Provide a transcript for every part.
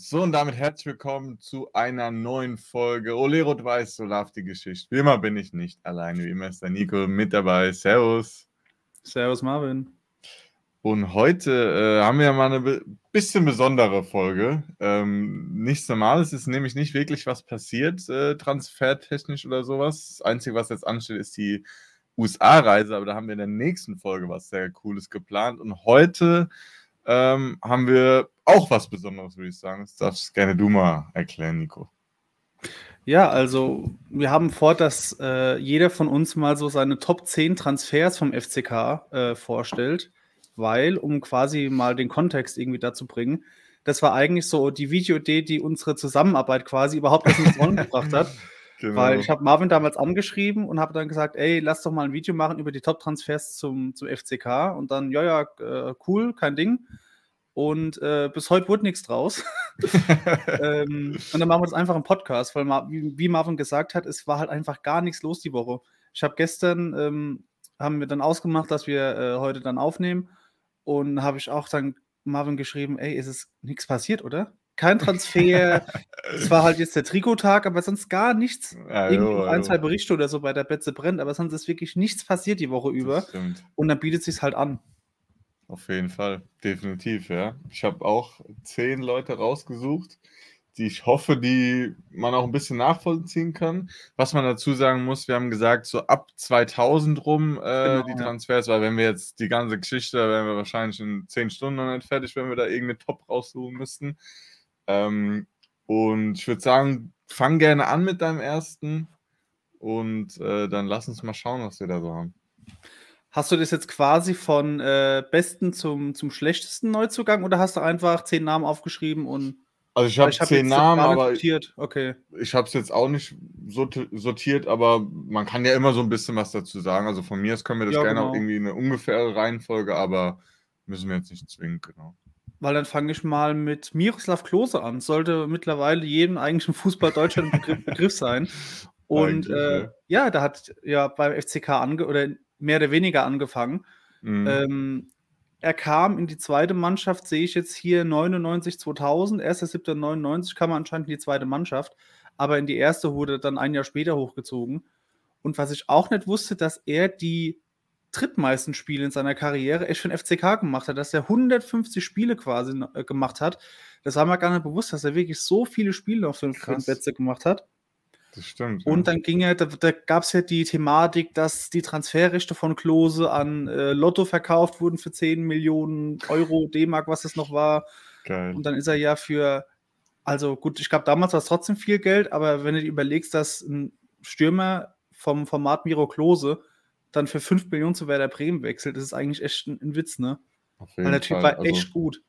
So, und damit herzlich willkommen zu einer neuen Folge Ole Rot-Weiß, so läuft die Geschichte. Wie immer bin ich nicht alleine, wie immer ist der Nico mit dabei. Servus. Servus, Marvin. Und heute äh, haben wir mal eine be bisschen besondere Folge. Ähm, nichts Normales ist nämlich nicht wirklich was passiert, äh, transfertechnisch oder sowas. Das Einzige, was jetzt ansteht, ist die USA-Reise, aber da haben wir in der nächsten Folge was sehr Cooles geplant. Und heute ähm, haben wir auch was Besonderes, würde ich sagen. Das darfst gerne du mal erklären, Nico. Ja, also wir haben vor, dass äh, jeder von uns mal so seine Top 10 Transfers vom FCK äh, vorstellt, weil, um quasi mal den Kontext irgendwie dazu bringen, das war eigentlich so die Videoidee, die unsere Zusammenarbeit quasi überhaupt erst ins Rollen gebracht hat. Genau. Weil ich habe Marvin damals angeschrieben und habe dann gesagt, ey, lass doch mal ein Video machen über die Top-Transfers zum, zum FCK. Und dann, ja, ja, äh, cool, kein Ding. Und äh, bis heute wurde nichts draus. ähm, und dann machen wir das einfach im Podcast, weil, wie, wie, Marvin gesagt hat, es war halt einfach gar nichts los die Woche. Ich habe gestern, ähm, haben wir dann ausgemacht, dass wir äh, heute dann aufnehmen. Und habe ich auch dann Marvin geschrieben, ey, ist es nichts passiert, oder? kein Transfer. es war halt jetzt der Trikottag, aber sonst gar nichts. Ja, Irgendwie jo, ein, zwei Berichte oder so bei der Betze brennt, aber sonst ist wirklich nichts passiert die Woche über. Und dann bietet es sich halt an. Auf jeden Fall, definitiv, ja. Ich habe auch zehn Leute rausgesucht, die ich hoffe, die man auch ein bisschen nachvollziehen kann. Was man dazu sagen muss, wir haben gesagt, so ab 2000 rum äh, genau, die Transfers, weil wenn wir jetzt die ganze Geschichte, da wären wir wahrscheinlich in zehn Stunden noch nicht fertig, wenn wir da irgendeine Top raussuchen müssten. Ähm, und ich würde sagen, fang gerne an mit deinem ersten und äh, dann lass uns mal schauen, was wir da so haben. Hast du das jetzt quasi von äh, besten zum, zum schlechtesten Neuzugang oder hast du einfach zehn Namen aufgeschrieben und. Also ich habe hab zehn Namen, aber sortiert. Okay. ich habe es jetzt auch nicht sortiert, aber man kann ja immer so ein bisschen was dazu sagen. Also von mir aus können wir das ja, gerne genau. auch irgendwie in eine ungefähre Reihenfolge, aber müssen wir jetzt nicht zwingen, genau. Weil dann fange ich mal mit Miroslav Klose an. Sollte mittlerweile jedem eigentlichen Fußball Deutschland ein Begriff, Begriff sein. Und äh, ja, da hat ja beim FCK ange oder mehr oder weniger angefangen. Mhm. Ähm, er kam in die zweite Mannschaft, sehe ich jetzt hier 99, 2000. 1.7.99 kam er anscheinend in die zweite Mannschaft, aber in die erste wurde dann ein Jahr später hochgezogen. Und was ich auch nicht wusste, dass er die drittmeisten Spiele in seiner Karriere echt für den FCK gemacht hat, dass er 150 Spiele quasi äh, gemacht hat. Das war mir gar nicht bewusst, dass er wirklich so viele Spiele auf den Betze gemacht hat. Das stimmt. Und ja. dann ging ja, da, da gab es ja die Thematik, dass die Transferrechte von Klose an äh, Lotto verkauft wurden für 10 Millionen Euro, D-Mark, was es noch war. Geil. Und dann ist er ja für, also gut, ich glaube, damals war es trotzdem viel Geld, aber wenn du dir überlegst, dass ein Stürmer vom Format Miro Klose dann für 5 Millionen zu Werder Bremen wechselt, das ist eigentlich echt ein, ein Witz, ne? Weil der Typ Fall. war echt also, gut.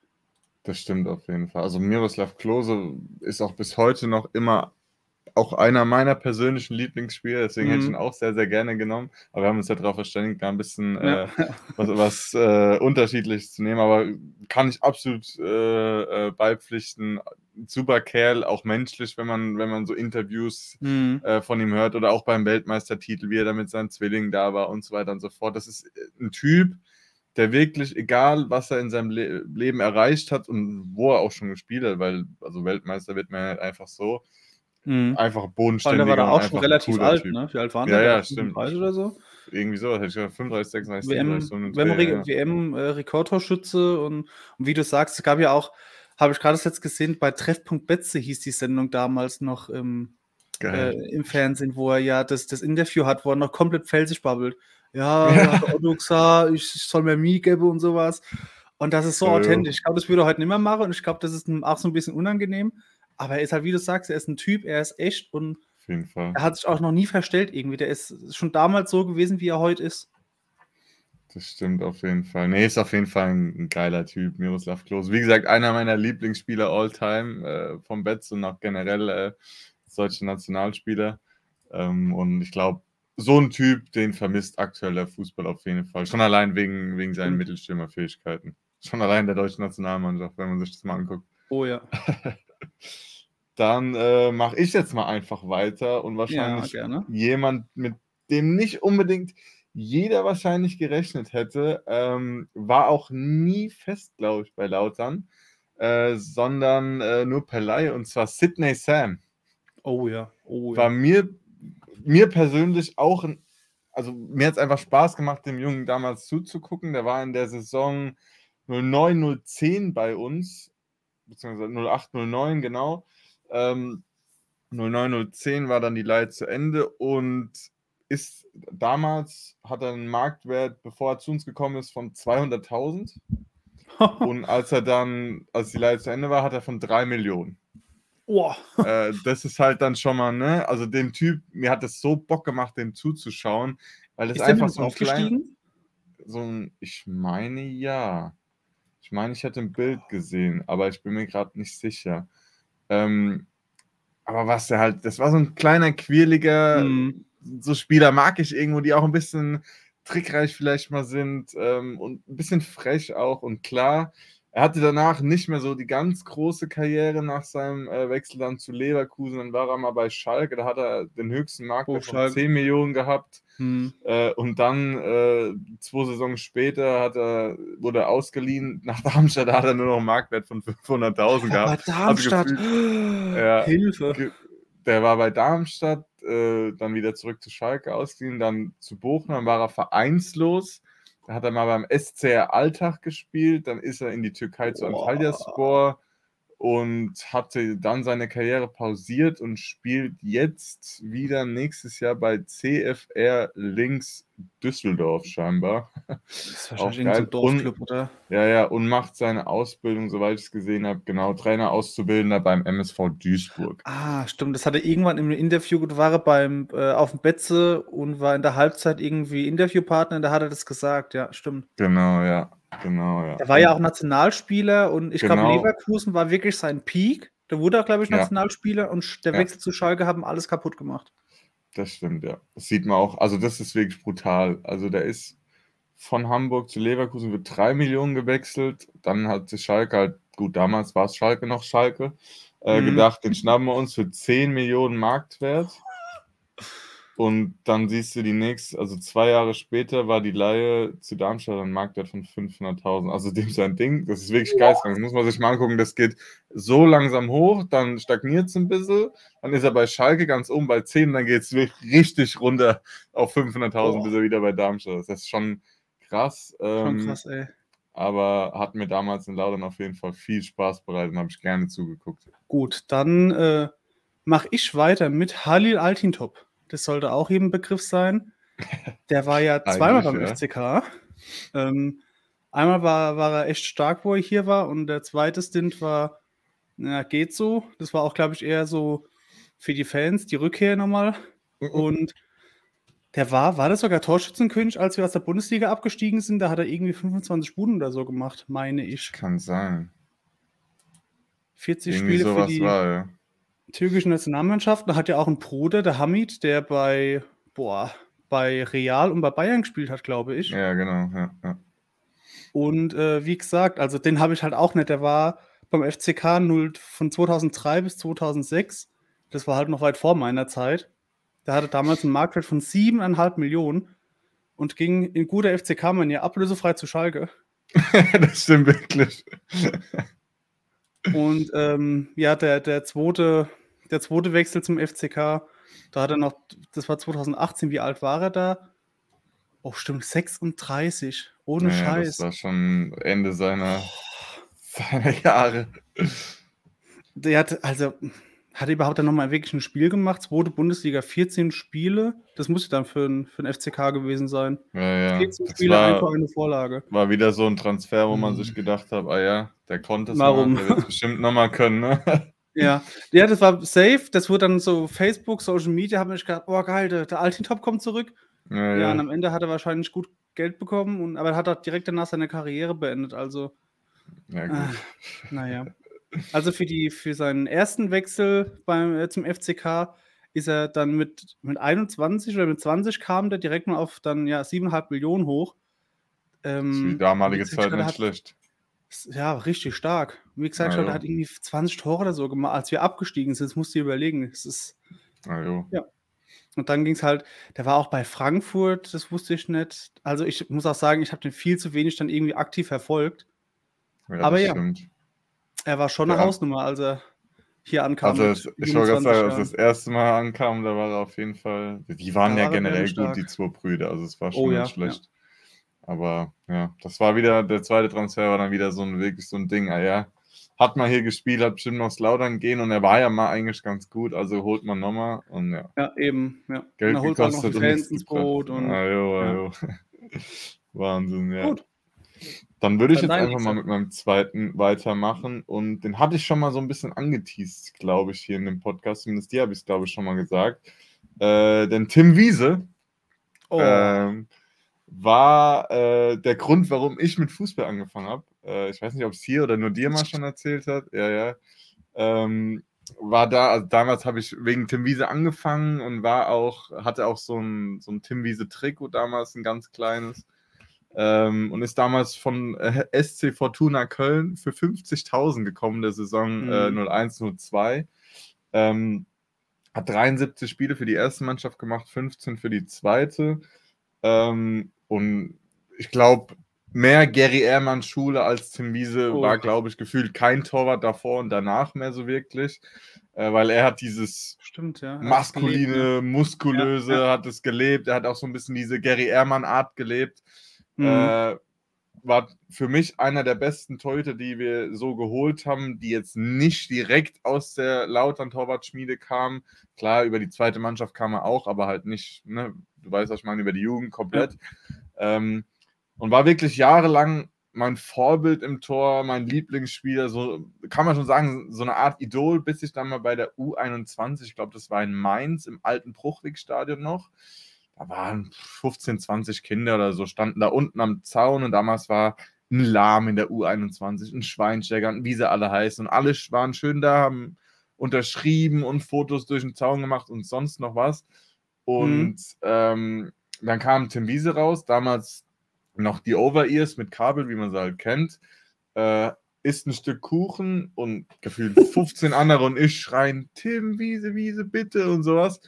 Das stimmt auf jeden Fall. Also Miroslav Klose ist auch bis heute noch immer auch einer meiner persönlichen Lieblingsspieler, deswegen mhm. hätte ich mhm. ihn auch sehr, sehr gerne genommen. Aber wir haben uns ja darauf verständigt, da ein bisschen ja. äh, was, was äh, Unterschiedliches zu nehmen. Aber kann ich absolut äh, äh beipflichten. Super Kerl, auch menschlich, wenn man, wenn man so Interviews mhm. Äh, von ihm hört oder auch beim Weltmeistertitel, wie er da mit seinen Zwillingen da war und so weiter und so fort. Das ist äh, ein Typ, der wirklich, egal was er in seinem Le Leben erreicht hat und wo er auch schon gespielt hat, weil also Weltmeister wird man halt einfach so, Mhm. Einfach bodenständiger. Der war da auch schon relativ alt, typ. ne? Wie alt waren ja, der? Ja, stimmt. oder so? Irgendwie so, hätte ich gesagt, 35, 36, WM, 37, so WM, ja. WM äh, Rekordtorschütze und, und wie du sagst, es gab ja auch, habe ich gerade jetzt gesehen, bei Treffpunkt Betze hieß die Sendung damals noch im, äh, im Fernsehen, wo er ja das, das Interview hat, wo er noch komplett felsig babbelt. Ja, ja. Otto gesagt, ich, ich soll mir Mie geben und sowas. Und das ist so ja, authentisch. Ich glaube, das würde er heute nicht mehr machen und ich glaube, das ist auch so ein bisschen unangenehm. Aber er ist halt, wie du sagst, er ist ein Typ, er ist echt und er hat sich auch noch nie verstellt irgendwie. Der ist schon damals so gewesen, wie er heute ist. Das stimmt auf jeden Fall. Nee, ist auf jeden Fall ein, ein geiler Typ, Miroslav Klose. Wie gesagt, einer meiner Lieblingsspieler all time äh, vom Betz und auch generell äh, deutsche Nationalspieler. Ähm, und ich glaube, so ein Typ, den vermisst aktuell der Fußball auf jeden Fall. Schon allein wegen, wegen seinen mhm. Mittelstürmerfähigkeiten. Schon allein der deutschen Nationalmannschaft, wenn man sich das mal anguckt. Oh ja. Dann äh, mache ich jetzt mal einfach weiter und wahrscheinlich ja, jemand, mit dem nicht unbedingt jeder wahrscheinlich gerechnet hätte, ähm, war auch nie fest, glaube ich, bei Lautern. äh, sondern äh, nur per Laie und zwar Sidney Sam. Oh ja, oh War ja. mir, mir persönlich auch ein, also mir hat es einfach Spaß gemacht, dem Jungen damals zuzugucken. Der war in der Saison 09, 010 bei uns, beziehungsweise 08, 09, genau. Ähm, 09, 010 war dann die Leihe zu Ende und ist damals, hat er einen Marktwert, bevor er zu uns gekommen ist, von 200.000. Und als er dann, als die Leihe zu Ende war, hat er von 3 Millionen. Boah. äh, das ist halt dann schon mal, ne? Also den Typ, mir hat es so Bock gemacht, dem zuzuschauen, weil das Ist einfach so ein klein, aufgestiegen? so ein, ich meine ja. Ich meine, ich hätte ein Bild gesehen, aber ich bin mir gerade nicht sicher. Ähm, aber was der halt, das war so ein kleiner, quirliger, Mhm. so Spieler mag ich irgendwo, die auch ein bisschen trickreich vielleicht mal sind ähm, und ein bisschen frech auch. Und klar, er hatte danach nicht mehr so die ganz große Karriere nach seinem äh, Wechsel dann zu Leverkusen. Dann war er mal bei Schalke, da hat er den höchsten Marktwert Oh, von Schalke. 10 Millionen gehabt. Hm. Äh, und dann, äh, zwei Saisons später, hat er, wurde er ausgeliehen nach Darmstadt, da hat er nur noch einen Marktwert von 500.000 Bei gehabt. Darmstadt. gefühlt- Ja. Hilfe. Der war bei Darmstadt, äh, dann wieder zurück zu Schalke ausgeliehen, dann zu Bochum, dann war er vereinslos. Da hat er mal beim SCR Alltag gespielt, dann ist er in die Türkei zu. Antalyaspor und hatte dann seine Karriere pausiert und spielt jetzt wieder nächstes Jahr bei CFR Links Düsseldorf scheinbar. Das ist wahrscheinlich irgendein geil. Dorfclub, oder? Ja, ja, und macht seine Ausbildung, soweit ich es gesehen habe, genau, Trainer Auszubildender beim MSV Duisburg. Ah, stimmt. Das hat er irgendwann im Interview, war er beim, äh, auf dem Betze und war in der Halbzeit irgendwie Interviewpartner, da hat er das gesagt, ja, stimmt. Genau, ja, genau, ja. Er war ja auch Nationalspieler und ich glaube, Genau. Leverkusen war wirklich sein Peak. Da wurde er, glaube ich, Ja. Nationalspieler und sch- der Ja. Wechsel zu Schalke haben alles kaputt gemacht. Das stimmt, ja. Das sieht man auch. Also, das ist wirklich brutal. Also, der ist von Hamburg zu Leverkusen für drei Millionen gewechselt. Dann hat sich Schalke halt, gut, damals war es Schalke noch Schalke, äh, Mhm. gedacht, den schnappen wir uns für 10 Millionen Marktwert. Und dann siehst du die nächste, also zwei Jahre später war die Leihe zu Darmstadt ein Marktwert von 500.000. Also dem sein Ding, das ist wirklich geistkrank. Das muss man sich mal angucken. Das geht so langsam hoch, dann stagniert es ein bisschen, dann ist er bei Schalke ganz oben bei 10, dann geht es richtig runter auf 500.000, Boah. bis er wieder bei Darmstadt ist. Das ist schon krass. Schon Ähm, krass, ey. aber hat mir damals in Laudern auf jeden Fall viel Spaß bereitet und habe ich gerne zugeguckt. Gut, dann äh, mache ich weiter mit Halil Altintop. Das sollte auch jedem Begriff sein. Der war ja zweimal beim Eigentlich, FCK. Ähm, einmal war, war er echt stark, wo er hier war, und der zweite Stint war, na, geht so. Das war auch, glaube ich, eher so für die Fans die Rückkehr nochmal. Und der war, war das sogar Torschützenkönig, als wir aus der Bundesliga abgestiegen sind? Da hat er irgendwie 25 Buden oder so gemacht, meine ich. Kann sein. 40 Irgendwie Spiele für die war, ja. Türkische Nationalmannschaft. Da hat ja auch einen Bruder, der Hamid, der bei, boah, bei Real und bei Bayern gespielt hat, glaube ich. Ja, genau. Ja, ja. Und äh, wie gesagt, also den habe ich halt auch nicht. Der war beim FCK 0, von 2003 bis 2006. Das war halt noch weit vor meiner Zeit. Der hatte damals einen Marktwert von 7,5 Millionen und ging in guter FCK-Manier ablösefrei zu Schalke. das stimmt wirklich. Und ähm, ja, der, der, zweite, der zweite Wechsel zum FCK, da hat er noch, das war 2018, wie alt war er da? Oh, stimmt, 36. Ohne Ja, Scheiß. Das war schon Ende seiner, seiner Jahre. Der hat, also, hat er überhaupt dann nochmal wirklich ein Spiel gemacht? Zweite Bundesliga, 14 Spiele. Das musste dann für ein, für ein FCK gewesen sein. Ja, ja. 14 Das Spiele, war, eine Vorlage. war wieder so ein Transfer, wo man Mhm. sich gedacht hat, ah ja, der konnte es der wird es bestimmt nochmal können. Ne? Ja. ja, das war safe. Das wurde dann so Facebook, Social Media, haben wir gedacht, oh geil, der, der Altintop kommt zurück. Ja, Ja, ja. und am Ende hat er wahrscheinlich gut Geld bekommen, und, aber er hat auch direkt danach seine Karriere beendet. Also, ja ah, gut. naja. Also für, die, für seinen ersten Wechsel beim, äh, zum FCK ist er dann mit, mit 21 oder mit 20 kam der direkt mal auf dann ja 7,5 Millionen hoch. Das ist Ähm, die damalige Zeit nicht schlecht. Ja, richtig stark. Wie gesagt, Na er ja. hat irgendwie 20 Tore oder so gemacht, als wir abgestiegen sind. Das musst du dir überlegen. Es ist, jo. Und dann ging es halt, der war auch bei Frankfurt, das wusste ich nicht. Also ich muss auch sagen, ich habe den viel zu wenig dann irgendwie aktiv verfolgt. Ja, Aber ja. stimmt. Er war schon eine Ja. Hausnummer, als er hier ankam. Also, ich wollte gerade 27 sagen, als Jahren. das erste Mal ankam, da war er auf jeden Fall. Die waren Da ja war er generell stark. gut, die zwei Brüder. Also, es war Oh schon ja, nicht schlecht. Aber ja, das war wieder, der zweite Transfer war dann wieder so ein wirklich so ein Ding. Ah ja, hat mal hier gespielt, hat bestimmt noch aufs Laudern gehen und er war ja mal eigentlich ganz gut, also holt man nochmal und ja. Ja, eben. Ja. Geld und dann holt man noch die und Fans ins. Brot. Und, ah, jo, ja. jo. Wahnsinn, ja. Gut. Dann würde ich jetzt einfach mal mit meinem zweiten weitermachen. Und den hatte ich schon mal so ein bisschen angeteased, glaube ich, hier in dem Podcast. Zumindest dir habe ich glaube ich, schon mal gesagt. Äh, denn Tim Wiese Oh, ähm, war äh, der Grund, warum ich mit Fußball angefangen habe. Äh, ich weiß nicht, ob es hier oder nur dir mal schon erzählt hat. Ja, ja. Ähm, war da, also damals habe ich wegen Tim Wiese angefangen und war auch, hatte auch so ein, so ein Tim Wiese-Trikot damals, ein ganz kleines. Ähm, und ist damals von äh, SC Fortuna Köln für 50.000 gekommen, der Saison äh, Mhm. 01-02. Ähm, hat 73 Spiele für die erste Mannschaft gemacht, 15 für die zweite. Ähm, und ich glaube, mehr Gary Ehrmann Schule als Tim Wiese Oh. war, glaube ich, gefühlt kein Torwart davor und danach mehr so wirklich. Äh, weil er hat dieses stimmt, ja. Maskuline, gelebt, ne? muskulöse, Ja, hat es gelebt. Er hat auch so ein bisschen diese Gary Ehrmann-Art gelebt. Mhm. Äh, war für mich einer der besten Torhüter, die wir so geholt haben, die jetzt nicht direkt aus der Lautern-Torwartschmiede kamen. Klar, über die zweite Mannschaft kam er auch, aber halt nicht, ne, du weißt, was ich meine, über die Jugend komplett. Ähm, und war wirklich jahrelang mein Vorbild im Tor, mein Lieblingsspieler, so kann man schon sagen, so eine Art Idol, bis ich dann mal bei der U21, ich glaube, das war in Mainz im alten Bruchwegstadion noch, da waren 15, 20 Kinder oder so, standen da unten am Zaun und damals war ein Lahm in der U21, ein Schweinsteiger, wie sie alle heißen. Und alle waren schön da, haben unterschrieben und Fotos durch den Zaun gemacht und sonst noch was. Und ähm, dann kam Tim Wiese raus, damals noch die Over-Ears mit Kabel, wie man sie halt kennt. Äh, isst ein Stück Kuchen und gefühlt 15 andere und ich schreien, Tim, Wiese, Wiese, bitte und sowas.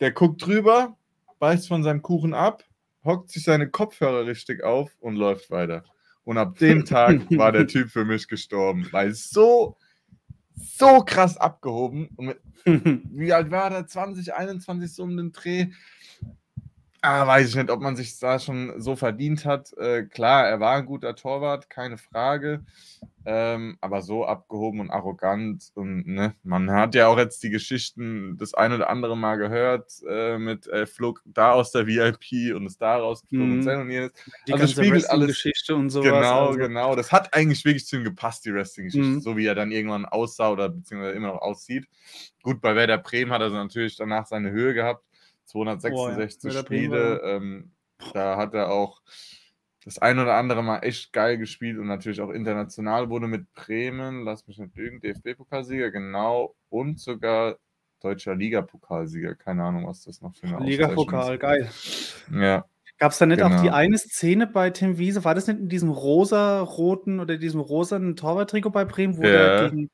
Der guckt drüber, beißt von seinem Kuchen ab, hockt sich seine Kopfhörer richtig auf und läuft weiter. Und ab dem Tag war der Typ für mich gestorben, weil so, so krass abgehoben. Und mit, wie alt war der? 20, 21 so um den Dreh? Ah, weiß ich nicht, ob man sich da schon so verdient hat. Äh, klar, er war ein guter Torwart, keine Frage. Ähm, aber so abgehoben und arrogant. Und ne, man hat ja auch jetzt die Geschichten das ein oder andere Mal gehört äh, mit äh, flog da aus der VIP und ist da rausgeflogen und Mhm. und jenes. Die Also spiegelt alles- Geschichte und sowas. Genau, also. genau. Das hat eigentlich wirklich zu ihm gepasst, die Wrestling-Geschichte, Mhm. so wie er dann irgendwann aussah oder beziehungsweise immer noch aussieht. Gut, bei Werder Bremen hat er natürlich danach seine Höhe gehabt. 266 Werder Bremen Spiele. Ähm, da hat er auch das ein oder andere Mal echt geil gespielt und natürlich auch international wurde mit Bremen, lass mich nicht lügen, DFB-Pokalsieger, genau, und sogar deutscher Ligapokalsieger. Keine Ahnung, was das noch für eine Liga-Pokal, geil. Ist. Ja. Gab es da nicht auch die Genau. eine Szene bei Tim Wiese? War das nicht in diesem rosa-roten oder diesem rosanen Torwarttrikot bei Bremen, wo Ja. der gegen,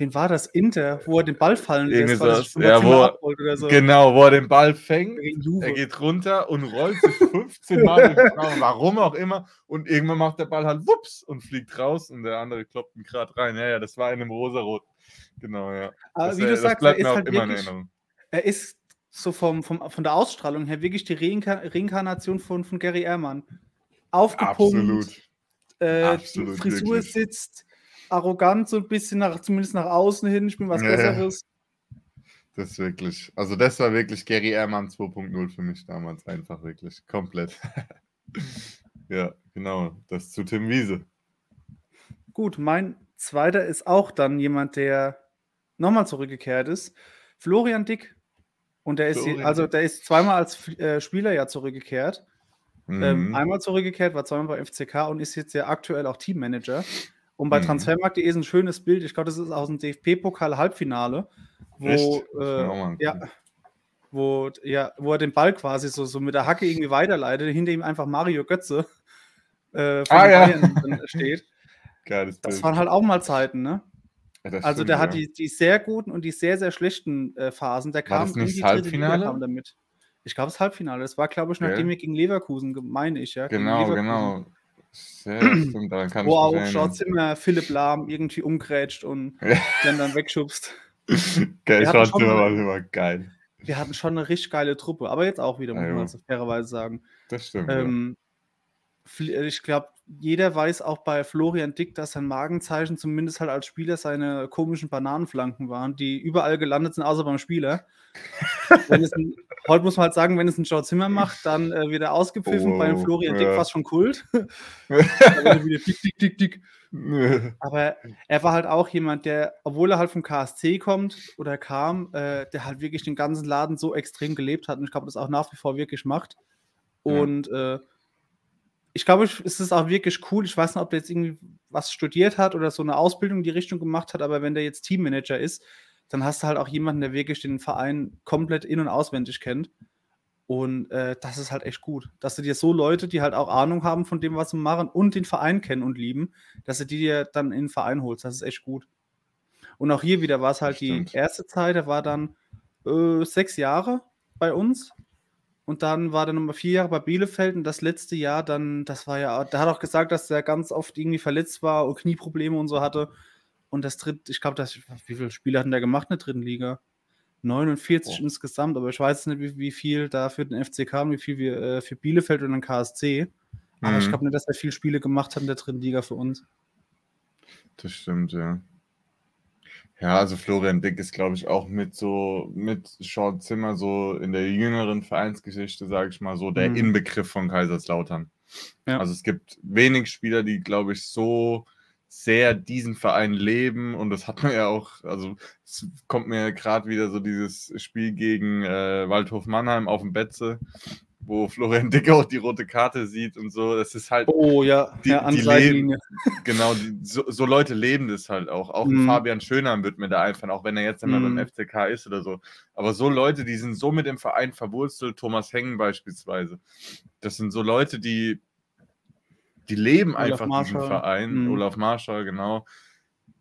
wen war das? Inter, wo er den Ball fallen lässt, weil er Ja, wo- abholt oder so. Genau, wo er den Ball fängt. Er geht runter und rollt sich 15 Mal durch den Raum, warum auch immer. Und irgendwann macht der Ball halt wups und fliegt raus und der andere kloppt ihn gerade rein. Ja, ja, das war in einem rosarot. Genau, ja. Aber das, wie du das sagst, er bleibt ist mir auch halt immer in wirklich, Erinnerung. er ist so vom, vom, von der Ausstrahlung her wirklich die Reinka Reinkarnation von, von Gary Ehrmann. Aufgepumpt, Absolut. äh, absolut, die Frisur wirklich. sitzt, arrogant so ein bisschen, nach, zumindest nach außen hin, ich bin was Ja. Besseres. Das ist wirklich, also das war wirklich Gary Ehrmann 2.0 für mich damals einfach wirklich. Komplett. ja, genau. Das zu Tim Wiese. Gut, mein zweiter ist auch dann jemand, der nochmal zurückgekehrt ist. Florian Dick. Und der ist, Florian also der ist zweimal als äh, Spieler ja zurückgekehrt. Ähm, Mhm. einmal zurückgekehrt, war zweimal bei FCK und ist jetzt ja aktuell auch Teammanager. Und bei Mhm. Transfermarkt.de ist ein schönes Bild. Ich glaube, das ist aus dem DFB-Pokal-Halbfinale, wo, äh, ja, wo, ja, wo er den Ball quasi so, so mit der Hacke irgendwie weiterleitet, hinter ihm einfach Mario Götze äh, von Ah, ja. Bayern steht. Geiles Das Bild. waren halt auch mal Zeiten, ne? Ja, Also stimmt, der hat ja. die, die sehr guten und die sehr, sehr schlechten äh, Phasen. Der War kam das nicht in die Halbfinale? kam damit. Ich glaube, das Halbfinale. Das war, glaube ich, nachdem wir gegen Leverkusen, meine ich, ja. Genau, genau. Sehr stimmt, daran kann Wo auch erinnern. George Zimmer Philipp Lahm irgendwie umgrätscht und Ja. den dann wegschubst. Geil, Wir hatten Sean schon Zimmer war immer geil. Wir hatten schon eine richtig geile Truppe, aber jetzt auch wieder, muss Ja, man also fairerweise sagen. Das stimmt. ja. Ähm, Fl- äh, ich glaube, jeder weiß auch bei Florian Dick, dass sein Magenzeichen zumindest halt als Spieler seine komischen Bananenflanken waren, die überall gelandet sind, außer beim Spieler. Ein, heute muss man halt sagen, wenn es ein Joe Zimmer macht, dann äh, wird er ausgepfiffen. Bei dem Oh, Florian Dick ja. war es schon Kult. Dick, dick, dick, dick. Aber er war halt auch jemand, der, obwohl er halt vom KSC kommt oder kam, äh, der halt wirklich den ganzen Laden so extrem gelebt hat und ich glaube, das auch nach wie vor wirklich macht. Ja. Und äh, ich glaube, es ist auch wirklich cool. Ich weiß nicht, ob der jetzt irgendwie was studiert hat oder so eine Ausbildung in die Richtung gemacht hat, aber wenn der jetzt Teammanager ist, dann hast du halt auch jemanden, der wirklich den Verein komplett in- und auswendig kennt. Und äh, das ist halt echt gut. Dass du dir so Leute, die halt auch Ahnung haben von dem, was sie machen und den Verein kennen und lieben, dass du die dir dann in den Verein holst. Das ist echt gut. Und auch hier wieder war es halt Das die stimmt. erste Zeit, der war dann äh, sechs Jahre bei uns. Und dann war der nochmal vier Jahre bei Bielefeld und das letzte Jahr dann, das war ja, der hat auch gesagt, dass der ganz oft irgendwie verletzt war und Knieprobleme und so hatte. Und das dritte, ich glaube, das, wie viele Spiele hat denn der gemacht in der dritten Liga? 49 Boah. insgesamt, aber ich weiß nicht, wie, wie viel da für den FCK und wie viel wir äh, für Bielefeld und den KSC. Aber ich Mhm. glaube nicht, dass er viele Spiele gemacht hat in der dritten Liga für uns. Das stimmt, ja. Ja, also Florian Dick ist, glaube ich, auch mit so, mit Sean Zimmer so in der jüngeren Vereinsgeschichte, sage ich mal, so der Mhm. Inbegriff von Kaiserslautern. Ja. Also es gibt wenig Spieler, die, glaube ich, so sehr diesen Verein leben und das hat man ja auch, also es kommt mir gerade wieder so dieses Spiel gegen äh, Waldhof Mannheim auf dem Betze, wo Florian Dick auch die rote Karte sieht und so. Das ist halt, Oh ja, Die- ja die Seitenlinie. Genau, die, so, so Leute leben das halt auch. Auch Mhm. Fabian Schönheim wird mir da einfallen, auch wenn er jetzt immer Mhm. beim FCK ist oder so. Aber so Leute, die sind so mit dem Verein verwurzelt, Thomas Hengen beispielsweise. Das sind so Leute, die, die leben Olaf einfach diesen Marschall. Verein. Mhm. Olaf Marschall, genau.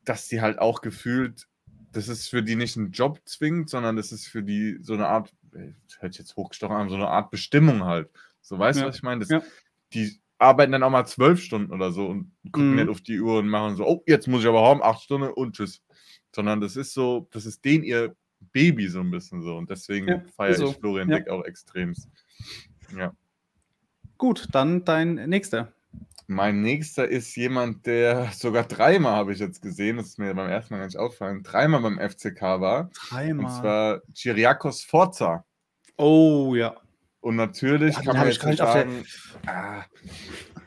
Dass die halt auch gefühlt, das ist für die nicht ein Job zwingend, sondern das ist für die so eine Art, äh, hört jetzt hochgestochen an, so eine Art Bestimmung halt. So, weißt du, Ja. was ich meine? Das, Ja. Die arbeiten dann auch mal zwölf Stunden oder so und gucken Mhm. nicht auf die Uhr und machen so, oh, jetzt muss ich aber haben, acht Stunden und tschüss. Sondern das ist so, das ist denen ihr Baby so ein bisschen so. Und deswegen Ja, feiere so. ich Florian. Dick auch extremst. Ja. Gut, dann dein nächster. Mein nächster ist jemand, der sogar dreimal habe ich jetzt gesehen, das ist mir beim ersten Mal gar nicht aufgefallen, dreimal beim FCK war. Und Dreimal. zwar Chiriakos Forza. oh ja. Und natürlich Ja, kann man jetzt auf der- sagen, ah,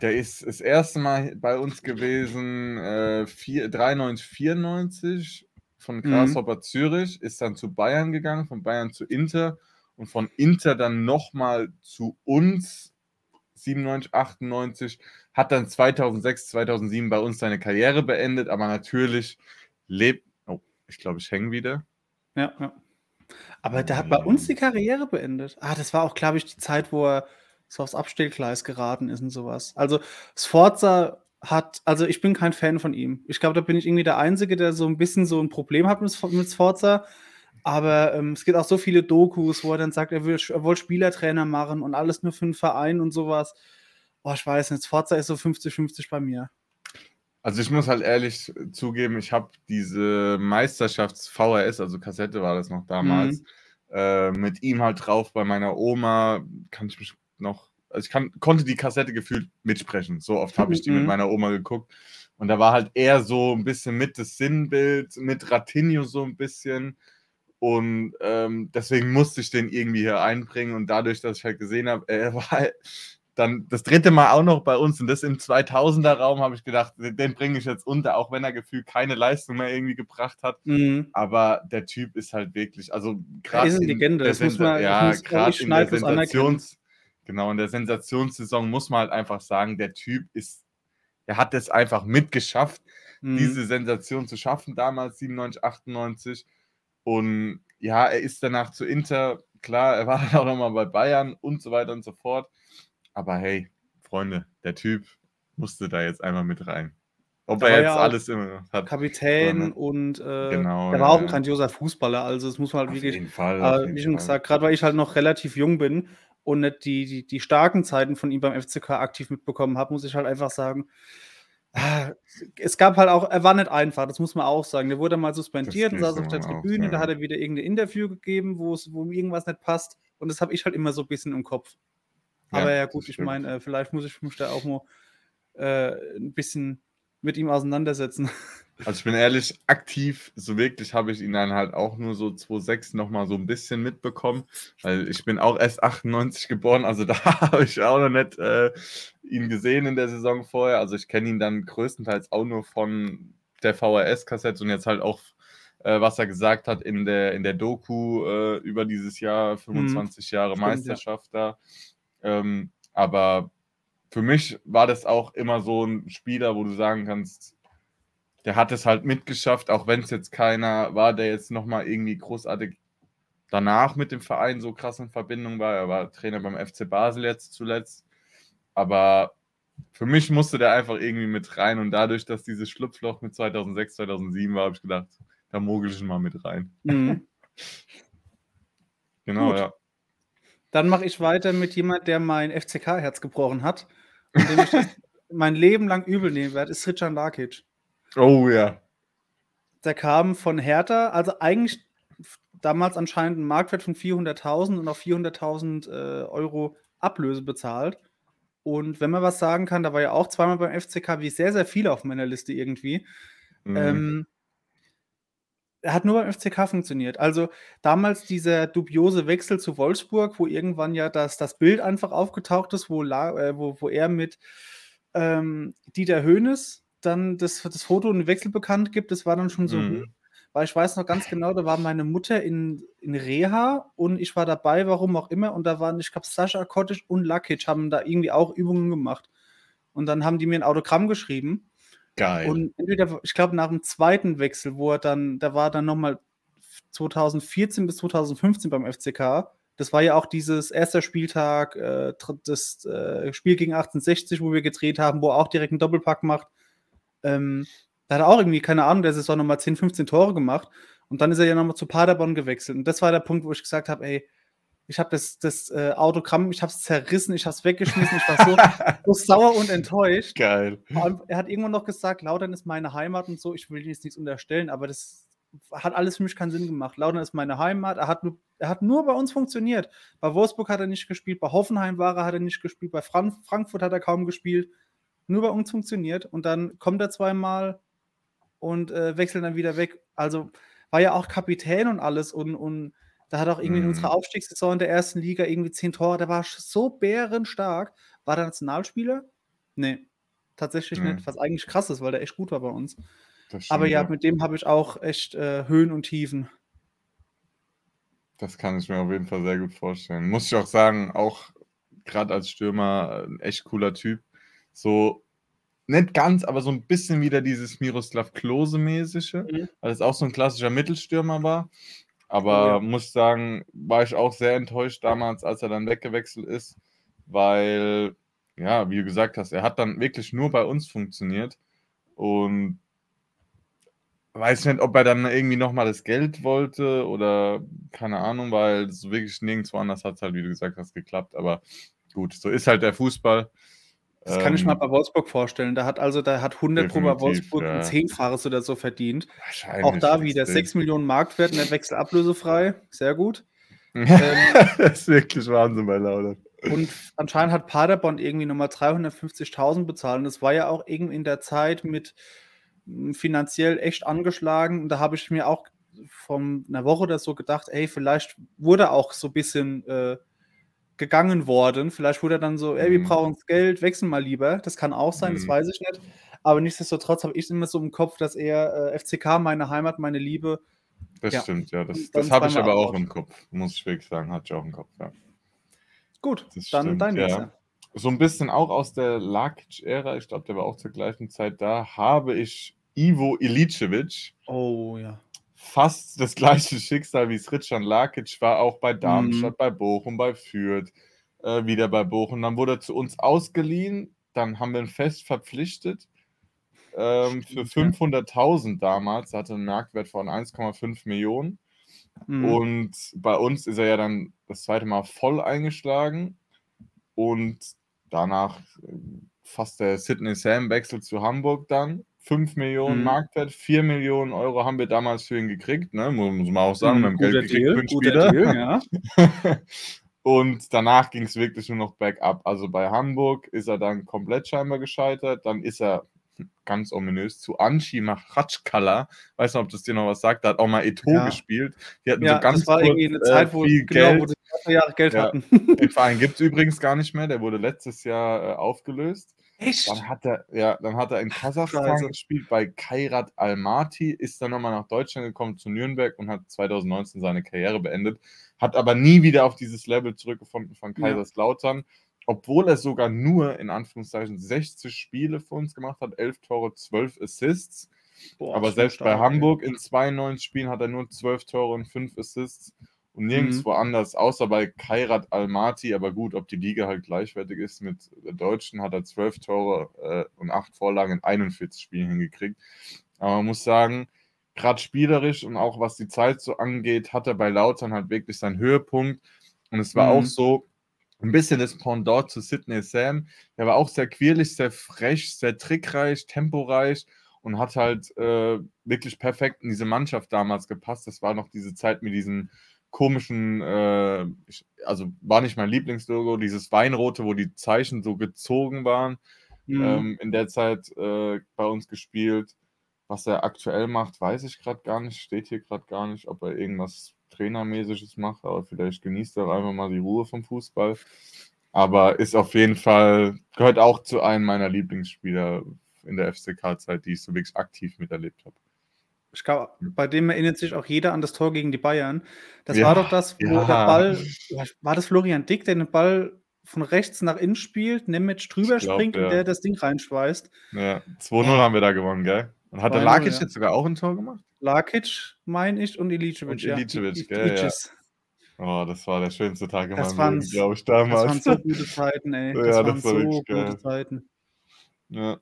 der ist das erste Mal bei uns gewesen, äh, vier- 93, 94 von Mhm. Grasshopper Zürich, ist dann zu Bayern gegangen, von Bayern zu Inter und von Inter dann nochmal zu uns, 97, 98, hat dann 2006, 2007 bei uns seine Karriere beendet, aber natürlich lebt, oh, ich glaube, ich hänge wieder. Ja, ja. Aber der hat bei uns die Karriere beendet. Ah, das war auch, glaube ich, die Zeit, wo er so aufs Abstellgleis geraten ist und sowas. Also Sforza hat, also ich bin kein Fan von ihm. Ich glaube, da bin ich irgendwie der Einzige, der so ein bisschen so ein Problem hat mit, mit Sforza. Aber ähm, es gibt auch so viele Dokus, wo er dann sagt, er will, er will Spielertrainer machen und alles nur für einen Verein und sowas. Boah, ich weiß nicht, Sforza ist so 50-50 bei mir. Also ich muss halt ehrlich zugeben, ich habe diese Meisterschafts-VHS, also Kassette war das noch damals, Mhm. äh, mit ihm halt drauf bei meiner Oma, kann ich mich noch, also ich kann, konnte die Kassette gefühlt mitsprechen. So oft habe ich die mit Mhm. meiner Oma geguckt. Und da war halt eher so ein bisschen mit das Sinnbild, mit Ratinho so ein bisschen. Und ähm, deswegen musste ich den irgendwie hier einbringen. Und dadurch, dass ich halt gesehen habe, er war halt dann das dritte Mal auch noch bei uns und das im 2000er Raum, habe ich gedacht, den, bringe ich jetzt unter, auch wenn er gefühlt keine Leistung mehr irgendwie gebracht hat. Mhm. Aber der Typ ist halt wirklich, also Er gerade in Legende, der Sensa- man- ja, muss, in der. Sensations, genau in der Sensationssaison muss man halt einfach sagen, der Typ ist, er hat es einfach mitgeschafft, Mhm. diese Sensation zu schaffen, damals 97, 98. Und ja, er ist danach zu Inter, klar, er war dann auch nochmal bei Bayern und so weiter und so fort. Aber hey, Freunde, der Typ musste da jetzt einmal mit rein. Ob Da er jetzt ja alles immer hat. Kapitän ne? und äh, Genau, ja, war auch ein ja. grandioser Fußballer, also das muss man halt Auf wirklich, jeden Fall. jeden wie schon gesagt, gerade weil ich halt noch relativ jung bin und nicht die, die, die starken Zeiten von ihm beim FCK aktiv mitbekommen habe, muss ich halt einfach sagen, ah, es gab halt auch, er war nicht einfach, das muss man auch sagen. Der wurde mal suspendiert und saß auf der Tribüne, auch, ja. da hat er wieder irgendein Interview gegeben, wo es, wo irgendwas nicht passt. Und das habe ich halt immer so ein bisschen im Kopf. Aber ja, ja gut, ich meine, äh, vielleicht muss ich mich da auch mal äh, ein bisschen mit ihm auseinandersetzen. Also ich bin ehrlich, aktiv, so wirklich habe ich ihn dann halt auch nur so 2,6 nochmal so ein bisschen mitbekommen, weil ich bin auch erst 98 geboren, also da habe ich auch noch nicht äh, ihn gesehen in der Saison vorher. Also ich kenne ihn dann größtenteils auch nur von der VHS-Kassette und jetzt halt auch, äh, was er gesagt hat in der, in der Doku äh, über dieses Jahr, 25 mhm. Jahre Stimmt, Meisterschaft ja. da. Ähm, aber für mich war das auch immer so ein Spieler, wo du sagen kannst, der hat es halt mitgeschafft, auch wenn es jetzt keiner war, der jetzt nochmal irgendwie großartig danach mit dem Verein so krass in Verbindung war. Er war Trainer beim FC Basel jetzt zuletzt. Aber für mich musste der einfach irgendwie mit rein und dadurch, dass dieses Schlupfloch mit 2006, 2007 war, habe ich gedacht, da mogel ich mal mit rein. Mhm. genau, Gut. ja. Dann mache ich weiter mit jemand, der mein FCK-Herz gebrochen hat und dem ich mein Leben lang übel nehmen werde, ist Richard Larkic. Oh ja. Der kam von Hertha, also eigentlich damals anscheinend ein Marktwert von 400.000 und auf 400.000 äh, Euro Ablöse bezahlt. Und wenn man was sagen kann, da war ja auch zweimal beim FCK, wie sehr, sehr viele auf meiner Liste irgendwie. Mhm. Ähm, hat nur beim FCK funktioniert. Also damals dieser dubiose Wechsel zu Wolfsburg, wo irgendwann ja das, das Bild einfach aufgetaucht ist, wo, äh, wo, wo er mit ähm, Dieter Höhnes dann das, das Foto und den Wechsel bekannt gibt, das war dann schon so, mhm. weil ich weiß noch ganz genau, da war meine Mutter in, in Reha und ich war dabei, warum auch immer, und da waren, ich glaube, Sascha Kottisch und Lakic haben da irgendwie auch Übungen gemacht. Und dann haben die mir ein Autogramm geschrieben. Geil. Und entweder, ich glaube, nach dem zweiten Wechsel, wo er dann, da war dann nochmal 2014 bis 2015 beim FCK. Das war ja auch dieses erste Spieltag, äh, das äh, Spiel gegen 1860, wo wir gedreht haben, wo er auch direkt einen Doppelpack macht. Ähm, da hat er auch irgendwie, keine Ahnung, der Saison nochmal 10, 15 Tore gemacht. Und dann ist er ja nochmal zu Paderborn gewechselt. Und das war der Punkt, wo ich gesagt habe, ey, ich habe das, das äh, Autogramm, ich habe es zerrissen, ich habe es weggeschmissen, ich war so, so, sauer und enttäuscht. Geil. Und er hat irgendwann noch gesagt, Lautern ist meine Heimat und so. Ich will jetzt nichts unterstellen, aber das hat alles für mich keinen Sinn gemacht. Lautern ist meine Heimat. Er hat nur, er hat nur bei uns funktioniert. Bei Wolfsburg hat er nicht gespielt, bei Hoffenheim war er, hat er nicht gespielt, bei Fran Frankfurt hat er kaum gespielt nur bei uns funktioniert und dann kommt er zweimal und äh, wechselt dann wieder weg. Also war ja auch Kapitän und alles und, und da hat auch irgendwie in unserer mhm. Aufstiegssaison in der ersten Liga irgendwie zehn Tore, der war so bärenstark. War der Nationalspieler? Nee, tatsächlich mm. nicht, was eigentlich krass ist, weil der echt gut war bei uns. Stimmt, Aber ja, mit dem habe ich auch echt äh, Höhen und Tiefen. Das kann ich mir auf jeden Fall sehr gut vorstellen. Muss ich auch sagen, auch gerade als Stürmer ein echt cooler Typ so nicht ganz, aber so ein bisschen wieder dieses Miroslav Klose-mäßige, mhm. weil es auch so ein klassischer Mittelstürmer war. Aber ja. muss sagen, war ich auch sehr enttäuscht damals, als er dann weggewechselt ist, weil, ja, wie du gesagt hast, er hat dann wirklich nur bei uns funktioniert und weiß nicht, ob er dann irgendwie nochmal das Geld wollte oder keine Ahnung, weil so wirklich nirgendwo anders hat es halt, wie du gesagt hast, geklappt. Aber gut, so ist halt der Fußball. Das kann ich mir ähm, bei Wolfsburg vorstellen. Da hat also, da hat 100 Pro bei Wolfsburg ja. ein Zehnfaches oder so verdient. Auch da wieder 6 Millionen Marktwert und der Wechsel ablösefrei. Sehr gut. ähm, das ist wirklich Wahnsinn bei Lauder. Und anscheinend hat Paderborn irgendwie nochmal 350.000 bezahlt. Und das war ja auch irgendwie in der Zeit mit hm, finanziell echt angeschlagen. Und da habe ich mir auch von einer Woche oder so gedacht, ey, vielleicht wurde auch so ein bisschen äh, gegangen worden. Vielleicht wurde er dann so, ey, wir mhm. brauchen das Geld, wechseln mal lieber. Das kann auch sein, mhm. das weiß ich nicht. Aber nichtsdestotrotz habe ich immer so im Kopf, dass er äh, FCK, meine Heimat, meine Liebe. Das ja. stimmt, ja. Das, das habe ich aber auch im Kopf, muss ich wirklich sagen. Hatte ich auch im Kopf, ja. Gut, das dann stimmt, dein ja. So ein bisschen auch aus der Lakic-Ära, ich glaube, der war auch zur gleichen Zeit da, habe ich Ivo Ilicevic. Oh ja fast das gleiche Schicksal wie Sritschan Lakic war, auch bei Darmstadt, mhm. bei Bochum, bei Fürth, äh, wieder bei Bochum. Dann wurde er zu uns ausgeliehen, dann haben wir ihn fest verpflichtet ähm, für 500.000 damals, hatte einen Marktwert von 1,5 Millionen. Mhm. Und bei uns ist er ja dann das zweite Mal voll eingeschlagen. Und danach äh, fast der Sydney Sam Wechsel zu Hamburg dann. 5 Millionen mhm. Marktwert, 4 Millionen Euro haben wir damals für ihn gekriegt, ne? muss, man auch sagen. Mhm, wir haben Geld Deal, gekriegt Spieler. Deal, ja. Und danach ging es wirklich nur noch bergab. Also bei Hamburg ist er dann komplett scheinbar gescheitert. Dann ist er ganz ominös zu Anshi Machatschkala. Weiß nicht, ob das dir noch was sagt. Da hat auch mal Eto ja. gespielt. Die hatten ja, so ganz das war kurz, irgendwie eine Zeit, äh, wo, viel genau, Geld. wo sie Jahre Geld ja. hatten. Den Verein gibt es übrigens gar nicht mehr. Der wurde letztes Jahr äh, aufgelöst. Echt? Dann hat er, ja, dann hat er in Kasachstan Scheiße. gespielt bei Kairat Almaty, ist dann nochmal nach Deutschland gekommen zu Nürnberg und hat 2019 seine Karriere beendet. Hat aber nie wieder auf dieses Level zurückgefunden von Kaiserslautern. Ja obwohl er sogar nur in Anführungszeichen 60 Spiele für uns gemacht hat, 11 Tore, 12 Assists. Boah, aber selbst bei Hamburg in 92 Spielen hat er nur 12 Tore und 5 Assists und nirgendwo mhm. anders, außer bei Kairat Almaty. Aber gut, ob die Liga halt gleichwertig ist mit der Deutschen, hat er 12 Tore äh, und 8 Vorlagen in 41 Spielen hingekriegt. Aber man muss sagen, gerade spielerisch und auch was die Zeit so angeht, hat er bei Lautern halt wirklich seinen Höhepunkt. Und es war mhm. auch so, ein bisschen das Pendant zu Sidney Sam. Der war auch sehr quirlig, sehr frech, sehr trickreich, temporeich und hat halt äh, wirklich perfekt in diese Mannschaft damals gepasst. Das war noch diese Zeit mit diesen komischen, äh, also war nicht mein Lieblingslogo, dieses Weinrote, wo die Zeichen so gezogen waren. Mhm. Ähm, in der Zeit äh, bei uns gespielt. Was er aktuell macht, weiß ich gerade gar nicht, steht hier gerade gar nicht, ob er irgendwas Trainermäßiges mache, aber vielleicht genießt er auch einfach mal die Ruhe vom Fußball. Aber ist auf jeden Fall, gehört auch zu einem meiner Lieblingsspieler in der FCK-Zeit, die ich so wirklich aktiv miterlebt habe. Ich glaube, bei dem erinnert sich auch jeder an das Tor gegen die Bayern. Das ja, war doch das, wo ja. der Ball, war das Florian Dick, der den Ball von rechts nach innen spielt, Nemec drüber glaub, springt ja. und der das Ding reinschweißt. Ja, 2-0 haben wir da gewonnen, gell? Und hat der Lakic jetzt sogar auch ein Tor gemacht? Lakic, meine ich, und Ilicevic. Und Ilicevic, ja. gell, ja. Oh, das war der schönste Tag in das meinem Leben, glaube ich, damals. Das waren so gute Zeiten, ey. Das ja, waren das war so gute geil. Zeiten. Ja.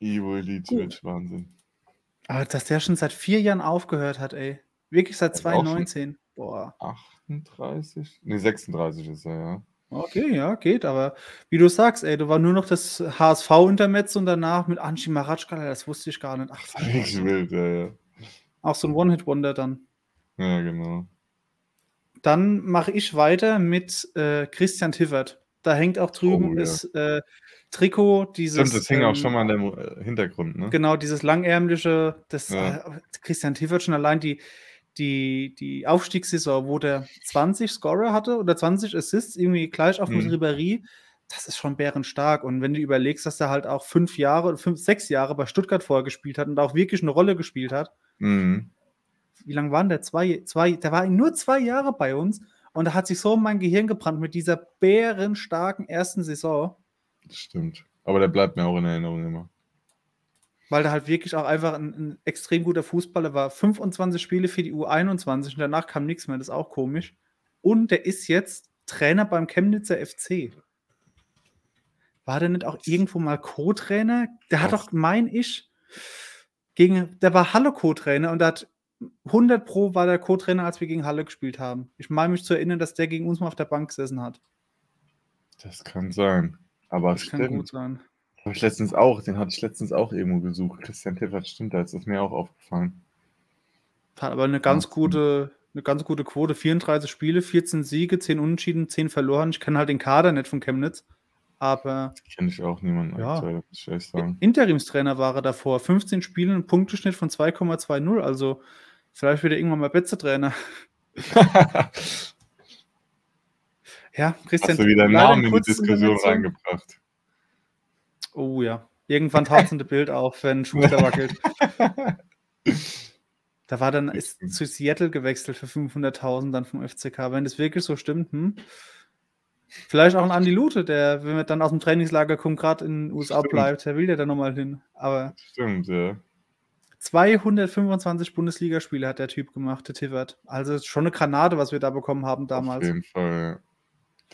Ivo Ilicevic, Wahnsinn. Aber dass der schon seit vier Jahren aufgehört hat, ey. Wirklich seit 2019. Boah. 38? Ne, 36 ist er, ja. Okay, ja, geht, aber wie du sagst, ey, da war nur noch das HSV-Intermezzo und danach mit Anchi Maratschka, das wusste ich gar nicht. Ach, das ist wild, ja, ja. Auch so ein One-Hit-Wonder dann. Ja, genau. Dann mache ich weiter mit äh, Christian Tiffert. Da hängt auch drüben oh, das äh, Trikot, dieses. Stimmt, das hing ähm, auch schon mal an dem äh, Hintergrund, ne? Genau, dieses langärmliche, das ja. äh, Christian Tiffert schon allein die, die, die Aufstiegssaison, wo der 20 Scorer hatte oder 20 Assists, irgendwie gleich auf mit mhm. Ribéry, das ist schon bärenstark. Und wenn du überlegst, dass er halt auch fünf Jahre, fünf, sechs Jahre bei Stuttgart vorgespielt hat und auch wirklich eine Rolle gespielt hat. Mhm. Wie lange waren der? Zwei, zwei, der war nur zwei Jahre bei uns und da hat sich so mein Gehirn gebrannt mit dieser bärenstarken ersten Saison. Das stimmt. Aber der bleibt mir auch in Erinnerung immer weil der halt wirklich auch einfach ein, ein, extrem guter Fußballer war. 25 Spiele für die U21 und danach kam nichts mehr, das ist auch komisch. Und der ist jetzt Trainer beim Chemnitzer FC. War der nicht auch irgendwo mal Co-Trainer? Der hat doch, mein ich, gegen, der war Halle Co-Trainer und hat 100 Pro war der Co-Trainer, als wir gegen Halle gespielt haben. Ich meine mich zu erinnern, dass der gegen uns mal auf der Bank gesessen hat. Das kann sein. Aber das stimmt. kann gut sein. Habe ich letztens auch, den hatte ich letztens auch irgendwo gesucht. Christian Tiffert stimmt, da ist mir auch aufgefallen. Hat aber eine ganz gute, eine ganz gute Quote. 34 Spiele, 14 Siege, 10 Unentschieden, 10 verloren. Ich kenne halt den Kader nicht von Chemnitz. Aber. Kenne ich auch niemanden ja, aktuell. Interimstrainer war er davor. 15 Spiele, ein Punkteschnitt von 2,20. Also vielleicht wird er irgendwann mal Betze-Trainer. ja, Christian. Hast du wieder einen Namen in die Diskussion reingebracht? Oh ja. Irgendwann taucht ein Bild auf, wenn Schuster wackelt. Da war dann ist zu Seattle gewechselt für 500.000 dann vom FCK. Wenn das wirklich so stimmt, hm? Vielleicht auch ein Andi Lute, der, wenn er dann aus dem Trainingslager kommt, gerade in den USA stimmt. bleibt, der will ja dann nochmal hin. Aber stimmt, ja. 225 Bundesligaspiele hat der Typ gemacht, der Tivert. Also schon eine Granate, was wir da bekommen haben damals. Auf jeden Fall,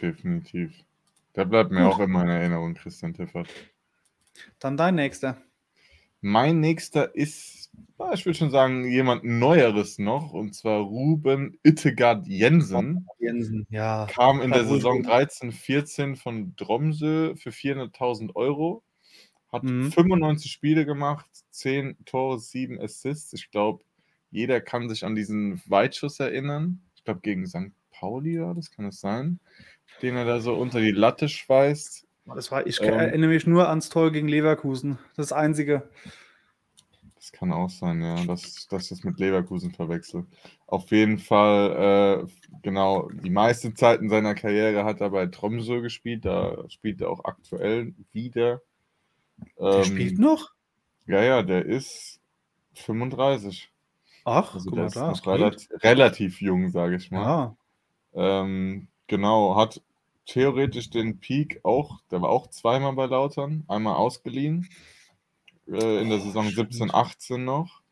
definitiv. Der bleibt mir Gut. auch immer in Erinnerung, Christian Tiffert. Dann dein nächster. Mein nächster ist Ja, ich würde schon sagen, jemand Neueres noch, und zwar Ruben Ittegard Jensen. Jensen, ja. Kam in der Saison schon- 13, 14 von Tromsø für 400.000 Euro. Hat Mhm. 95 Spiele gemacht, 10 Tore, 7 Assists. Ich glaube, jeder kann sich an diesen Weitschuss erinnern. Ich glaube, gegen St. Pauli war das, kann es sein? Den er da so unter die Latte schweißt. Das war, ich Ähm. erinnere mich nur ans Tor gegen Leverkusen. Das Einzige. Das kann auch sein, ja, dass, dass ich das mit Leverkusen verwechsel. Auf jeden Fall, äh, genau, die meiste Zeit in seiner Karriere hat er bei Tromsø gespielt. Da spielt er auch aktuell wieder. Der Ähm, spielt noch? Ja, ja, der ist 35. Ach, Also der ist da. relativ, relativ jung, sage ich mal. Ja. Ähm, genau, hat theoretisch den Peak auch, der war auch zweimal bei Lautern, einmal ausgeliehen, äh, in der Saison stimmt. 17, 18 noch,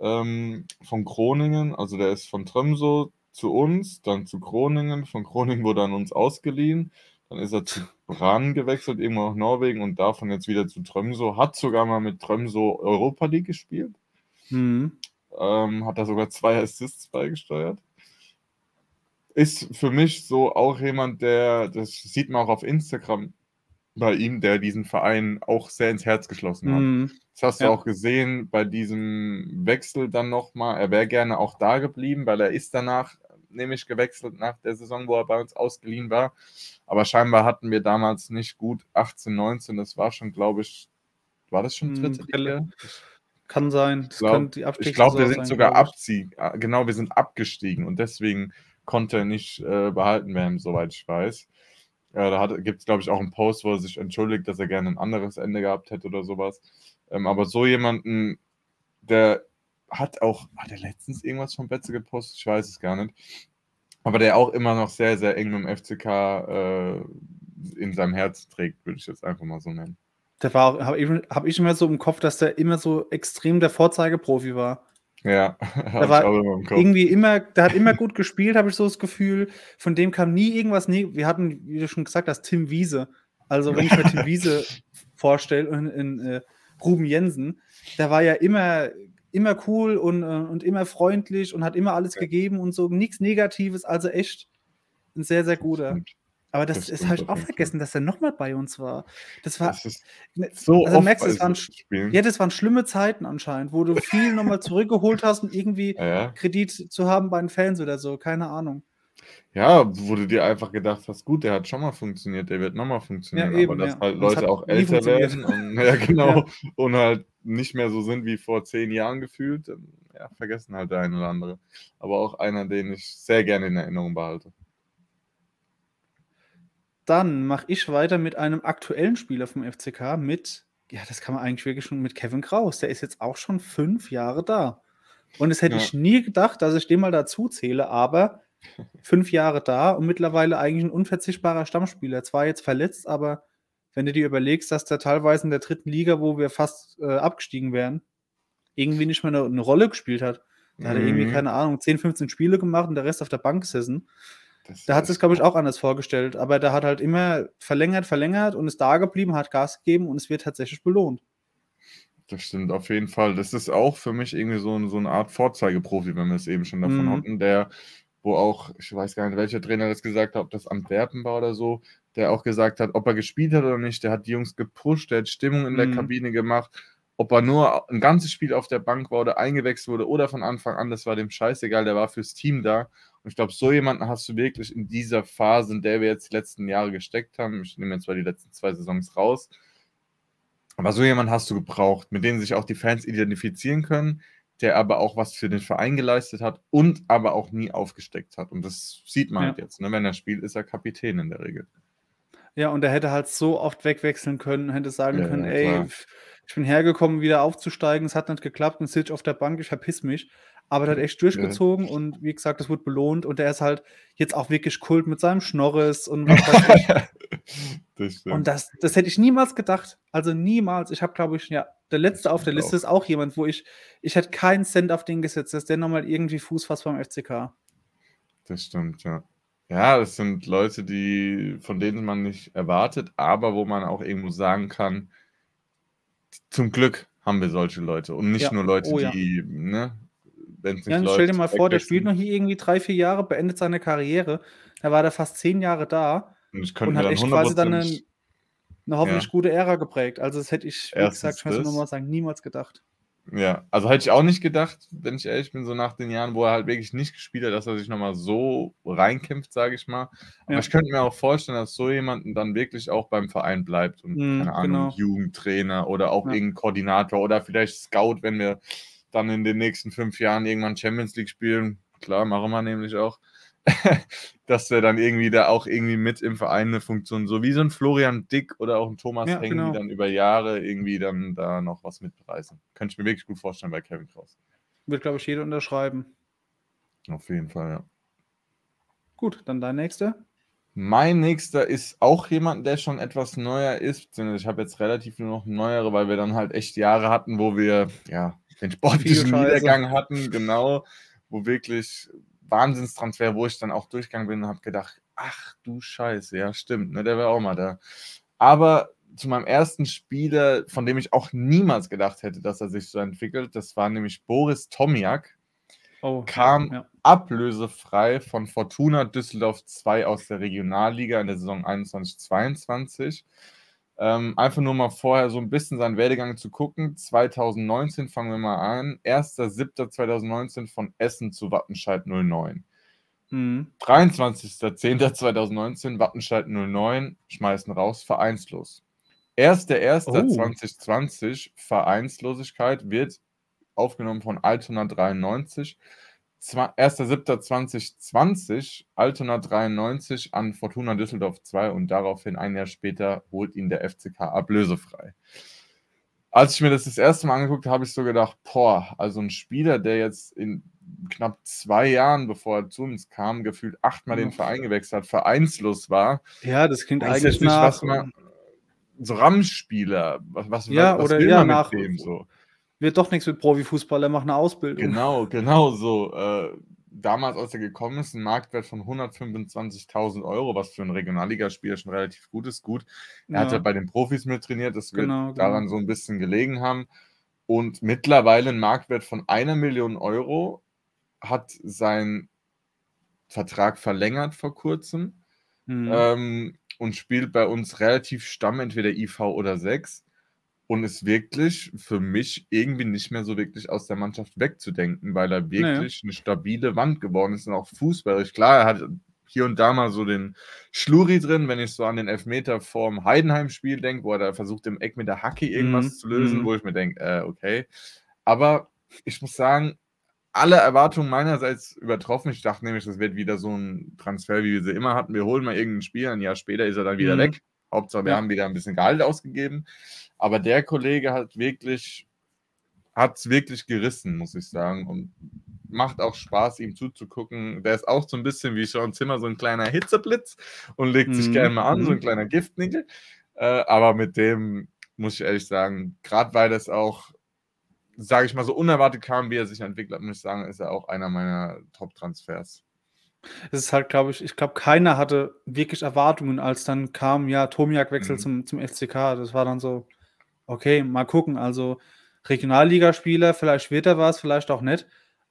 ähm, von Groningen, also der ist von Tromsø zu uns, dann zu Groningen, von Groningen wurde er an uns ausgeliehen, dann ist er zu Brann gewechselt, irgendwo nach Norwegen und davon jetzt wieder zu Tromsø, hat sogar mal mit Tromsø Europa League gespielt, Mhm. ähm, hat da sogar zwei Assists beigesteuert. Ist für mich so auch jemand, der, das sieht man auch auf Instagram bei ihm, der diesen Verein auch sehr ins Herz geschlossen hat. Mhm. Das hast du Ja. auch gesehen bei diesem Wechsel dann nochmal. Er wäre gerne auch da geblieben, weil er ist danach nämlich gewechselt nach der Saison, wo er bei uns ausgeliehen war. Aber scheinbar hatten wir damals nicht gut 18, 19. Das war schon, glaube ich, war das schon Hm, dritte Liga? Kann sein. Das Ich glaube, könnte die ich glaub, wir sind sogar glaub ich. Abzieh, äh, genau, wir sind abgestiegen und deswegen konnte nicht äh, behalten werden, soweit ich weiß. Ja, da gibt es, glaube ich, auch einen Post, wo er sich entschuldigt, dass er gerne ein anderes Ende gehabt hätte oder sowas. Ähm, aber so jemanden, der hat auch, hat er letztens irgendwas von Betze gepostet? Ich weiß es gar nicht. Aber der auch immer noch sehr, sehr eng mit dem FCK äh, in seinem Herzen trägt, würde ich jetzt einfach mal so nennen. Der war, habe ich, hab ich immer so im Kopf, dass der immer so extrem der Vorzeigeprofi war. Ja, ich war im Kopf. Irgendwie immer, der hat immer gut gespielt, habe ich so das Gefühl. Von dem kam nie irgendwas. Ne wir hatten, wie du schon gesagt hast, Tim Wiese. Also, wenn ich mir Tim Wiese vorstelle und in, äh, Ruben Jensen, der war ja immer, immer cool und, äh, und immer freundlich und hat immer alles gegeben und so. Nichts Negatives, also echt ein sehr, sehr guter. Stimmt. Aber das, Das das ich auf auch vergessen, dass er nochmal bei uns war. Das war, Das ist ne, so also merkst es waren, ja, das waren schlimme Zeiten anscheinend, wo du viel nochmal zurückgeholt hast und irgendwie Ja, ja. Kredit zu haben bei den Fans oder so, keine Ahnung. Ja, wo du dir einfach gedacht hast, gut, der hat schon mal funktioniert, der wird nochmal funktionieren, eben, aber dass ja. halt Leute auch älter werden und ja genau und halt nicht mehr so sind wie vor zehn Jahren gefühlt, dann, ja, vergessen halt der eine oder andere. Aber auch einer, den ich sehr gerne in Erinnerung behalte. Dann mache ich weiter mit einem aktuellen Spieler vom FCK mit, ja, das kann man eigentlich wirklich schon mit Kevin Kraus. Der ist jetzt auch schon fünf Jahre da. Und das hätte Ja. ich nie gedacht, dass ich den mal dazu zähle, aber fünf Jahre da und mittlerweile eigentlich ein unverzichtbarer Stammspieler. Zwar jetzt verletzt, aber wenn du dir überlegst, dass der teilweise in der dritten Liga, wo wir fast äh, abgestiegen wären, irgendwie nicht mehr eine, eine Rolle gespielt hat. Da hat er irgendwie, Mhm. keine Ahnung, 10, 15 Spiele gemacht und der Rest auf der Bank gesessen. Das Da hat sich, glaube ich, auch anders vorgestellt. Aber der hat halt immer verlängert, verlängert und ist da geblieben, hat Gas gegeben und es wird tatsächlich belohnt. Das stimmt auf jeden Fall. Das ist auch für mich irgendwie so, ein- so eine Art Vorzeigeprofi, wenn wir es eben schon davon Mhm. hatten, der, wo auch, ich weiß gar nicht, welcher Trainer das gesagt hat, ob das Antwerpen war oder so, der auch gesagt hat, ob er gespielt hat oder nicht, der hat die Jungs gepusht, der hat Stimmung in der Mhm. Kabine gemacht. Ob er nur ein ganzes Spiel auf der Bank war oder eingewechselt wurde oder von Anfang an, das war dem scheißegal, der war fürs Team da. Und ich glaube, so jemanden hast du wirklich in dieser Phase, in der wir jetzt die letzten Jahre gesteckt haben. Ich nehme jetzt zwar die letzten zwei Saisons raus, aber so jemanden hast du gebraucht, mit dem sich auch die Fans identifizieren können, der aber auch was für den Verein geleistet hat und aber auch nie aufgesteckt hat. Und das sieht man Ja. halt jetzt. Ne? Wenn er spielt, ist er Kapitän in der Regel. Ja, und er hätte halt so oft wegwechseln können, hätte sagen Ja, können, ja, ey, ich bin hergekommen, wieder aufzusteigen, es hat nicht geklappt, und sitze ich auf der Bank, ich verpiss mich. Aber der hat echt durchgezogen und wie gesagt, das wurde belohnt und er ist halt jetzt auch wirklich Kult mit seinem Schnorres und was weiß ich. das. Und das, das hätte ich niemals gedacht. Also niemals. Ich habe, glaube ich, ja, der letzte auf der Liste ist auch jemand, wo ich, ich hätte keinen Cent auf den gesetzt, dass der nochmal irgendwie Fuß fasst beim FCK. Das stimmt, ja. Ja, das sind Leute, die, von denen man nicht erwartet, aber wo man auch irgendwo sagen kann, zum Glück haben wir solche Leute und nicht Ja. nur Leute, Oh ja. die, ne, wenn es nicht Ja, läuft, stell dir mal vor, der spielt noch hier irgendwie 3, 4 Jahre, beendet seine Karriere. Da war der fast 10 Jahre da Und ich und hat dann echt quasi dann 'ne hundertprozentig 'ne hoffentlich Ja. gute Ära geprägt. Also, das hätte ich, wie gesagt, Erstens ich möchte nur das. mal sagen, niemals gedacht. Ja, also hätte ich auch nicht gedacht, wenn ich ehrlich bin, so nach den Jahren, wo er halt wirklich nicht gespielt hat, dass er sich noch mal so reinkämpft, sage ich mal. Aber Ja. ich könnte mir auch vorstellen, dass so jemanden dann wirklich auch beim Verein bleibt und, Mhm, keine Ahnung, genau. Jugendtrainer oder auch Ja. irgend 'n Koordinator oder vielleicht Scout, wenn wir dann in den nächsten 5 Jahren irgendwann Champions League spielen. Klar, machen wir nämlich auch. Dass der dann irgendwie da auch irgendwie mit im Verein 'ne Funktion so wie so 'n Florian Dick oder auch 'n Thomas Ja, Heng, genau. die dann über Jahre irgendwie dann da noch was mitreißen. Könnte ich mir wirklich gut vorstellen bei Kevin Kraus. Wird, glaube ich, jeder unterschreiben. Auf jeden Fall, ja. Gut, dann dein Nächster. Mein Nächster ist auch jemand, der schon etwas neuer ist, ich habe jetzt relativ nur noch neuere, weil wir dann halt echt Jahre hatten, wo wir, ja, den sportlichen. Niedergang hatten, genau, wo wirklich Wahnsinnstransfer, wo ich dann auch durchgegangen bin und habe gedacht: „Ach du Scheiße, ja stimmt, ne, der wäre auch mal da.“ Aber zu meinem ersten Spieler, von dem ich auch niemals gedacht hätte, dass er sich so entwickelt, das war nämlich Boris Tomjak. Oh, Kam ja. ablösefrei von Fortuna Düsseldorf 2 aus der Regionalliga in der Saison 21/22. Ähm, einfach nur mal vorher so 'n bisschen seinen Werdegang zu gucken. 2019 fangen wir mal an. 1.7.2019 von Essen zu Wattenscheid 09. Mhm. 23.10.2019 Wattenscheid 09, schmeißen raus, vereinslos. Oh. 1.1.2020 Vereinslosigkeit, wird aufgenommen von Altona 93. Zwa 1.7.2020 Altona 93 an Fortuna Düsseldorf 2 und daraufhin ein Jahr später holt ihn der FCK ablösefrei. Als ich mir das das erste Mal angeguckt habe, habe ich so gedacht: „Boah, also 'n Spieler, der jetzt in knapp 2 Jahren, bevor er zu uns kam, gefühlt 8-mal den. Verein gewechselt hat, vereinslos war.“ Ja, das klingt eigentlich nicht, was nach man so Ramsspieler, was was Ja, was oder will ja, man nach mit dem so? Wird doch nix mit Profifußball, er macht 'ne Ausbildung. Genau, genau so. Äh, damals, als er gekommen ist, 'n Marktwert von 125.000 €, was für 'n Regionalligaspieler schon relativ gut ist. Gut, er hat ja Ja. bei den Profis mit trainiert, das wird Genau, daran genau. so 'n bisschen gelegen haben. Und mittlerweile 'n Marktwert von 1.000.000 €, hat seinen Vertrag verlängert vor Kurzem, Mhm. ähm, und spielt bei uns relativ Stamm, entweder IV oder 6 und ist wirklich für mich irgendwie nicht mehr so wirklich aus der Mannschaft wegzudenken, weil er wirklich 'ne stabile Wand geworden ist und auch fußballerisch. Klar, er hat hier und da mal so den Schluri drin, wenn ich so an den Elfmeter vorm Heidenheim-Spiel denke, wo er da versucht, im Eck mit der Hacke irgendwas Mhm, zu lösen, mhm. wo ich mir denke: „Äh, okay.“ Aber ich muss sagen, alle Erwartungen meinerseits übertroffen. Ich dachte nämlich, das wird wieder so 'n Transfer, wie wir sie immer hatten. Wir holen mal irgend 'n Spieler, 'n Jahr später ist er dann wieder Mhm. weg. Hauptsache, wir Ja. haben wieder 'n bisschen Gehalt ausgegeben. Aber der Kollege hat wirklich hat's wirklich gerissen, muss ich sagen und macht auch Spaß, ihm zuzugucken. Der ist auch so 'n bisschen wie Sean Zimmer, so 'n kleiner Hitzeblitz und legt sich gern Mhm, mal an, so 'n mhm. kleiner Giftnickel. Äh, aber mit dem muss ich ehrlich sagen, grad weil das auch, sage ich mal, so unerwartet kam, wie er sich entwickelt hat, muss ich sagen, ist er auch einer meiner Top-Transfers. Es ist halt, glaube ich ich glaube, keiner hatte wirklich Erwartungen, als dann kam, ja, Tomjak wechselt Mhm. zum zum FCK. Das war dann so: „Okay, mal gucken.“ Also, Regionalligaspieler, vielleicht wird er was, vielleicht auch nicht.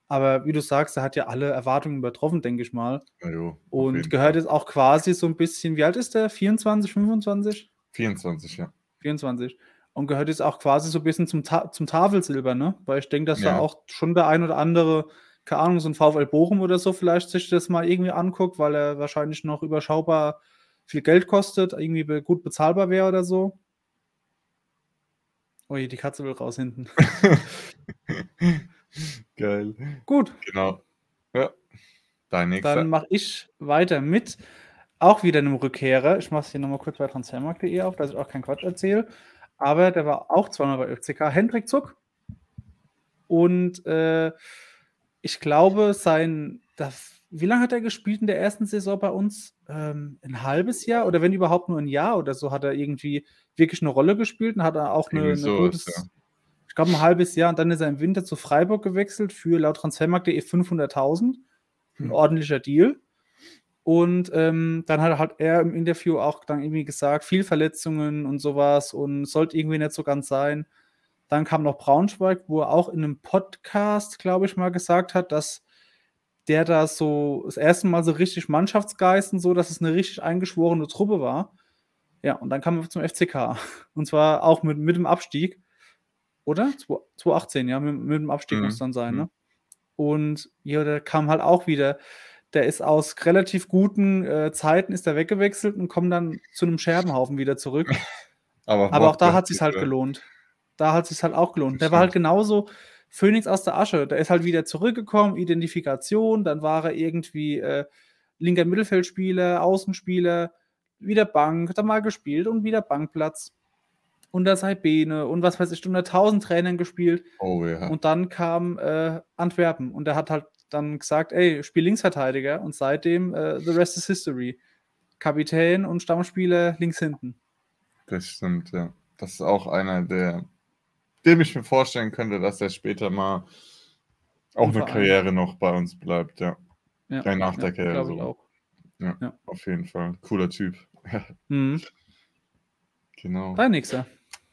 Aber wie du sagst, er hat ja alle Erwartungen übertroffen, denke ich mal. Jo, Und gehört Fall. jetzt auch quasi so 'n bisschen wie alt ist der? 24, 25? 24, ja. 24. Und gehört jetzt auch quasi so 'n bisschen zum Ta zum Tafelsilber, ne? Weil ich denke, dass da Ja. auch schon der ein oder andere, keine Ahnung, so 'n VfL Bochum oder so vielleicht sich das mal irgendwie anguckt, weil er wahrscheinlich noch überschaubar viel Geld kostet, irgendwie gut bezahlbar wäre oder so. Ui, die Katze will raus hinten. Geil. Gut. Genau. Ja. Dein Dann Nächster? mache ich weiter mit auch wieder 'nem Rückkehrer. Ich mache es hier noch mal kurz bei transfermarkt.de auf, dass ich auch keinen Quatsch erzähle. Aber der war auch zweimal bei FCK, Hendrik Zuck. Und, äh, ich glaube, sein das wie lange hat er gespielt in der ersten Saison bei uns? Ähm, 'n 1/2 Jahr oder wenn überhaupt nur 'n Jahr oder so hat er irgendwie wirklich 'ne Rolle gespielt und hat er auch 'ne Irgendwie 'ne so was, ja. gutes ich glaube 'n 1/2 Jahr und dann ist er im Winter zu Freiburg gewechselt für laut transfermarkt.de 500.000. 'N Hm. ordentlicher Deal. Und, ähm, dann hat hat er im Interview auch dann irgendwie gesagt, viel Verletzungen und so was und sollte irgendwie nicht so ganz sein. Dann kam noch Braunschweig, wo er auch in einem Podcast, glaube ich, mal gesagt hat, dass der da so das erste Mal so richtig Mannschaftsgeist und so, dass es eine richtig eingeschworene Truppe war. Ja, und dann kam er zum FCK. Und zwar auch mit, mit dem Abstieg. Oder? 2018, ja, mit, mit dem Abstieg mhm. muss dann sein, ne? Mhm. Und ja, der kam halt auch wieder. Der ist aus relativ guten äh, Zeiten ist er weggewechselt und kommt dann zu einem Scherbenhaufen wieder zurück. Aber, Aber auch da hat es sich halt gelohnt. Da hat es sich halt auch gelohnt. Der war halt genauso Phoenix aus der Asche. Der ist halt wieder zurückgekommen, Identifikation, dann war er irgendwie äh, linker Mittelfeldspieler, Außenspieler, wieder Bank, dann mal gespielt und wieder Bankplatz. Unter Saibene und was weiß ich, unter tausend Trainern gespielt. Oh ja. Und dann kam äh, Antwerpen und er hat halt dann gesagt, ey, spiel Linksverteidiger und seitdem äh, the rest is history. Kapitän und Stammspieler links hinten. Das stimmt, ja. Das ist auch einer der, dem ich mir vorstellen könnte, dass er später mal auch eine Karriere noch bei uns bleibt, ja. ja, ja nach der Karriere. So. Auch. Ja, ja, auf jeden Fall. Cooler Typ. mhm. Genau. Dein nächster.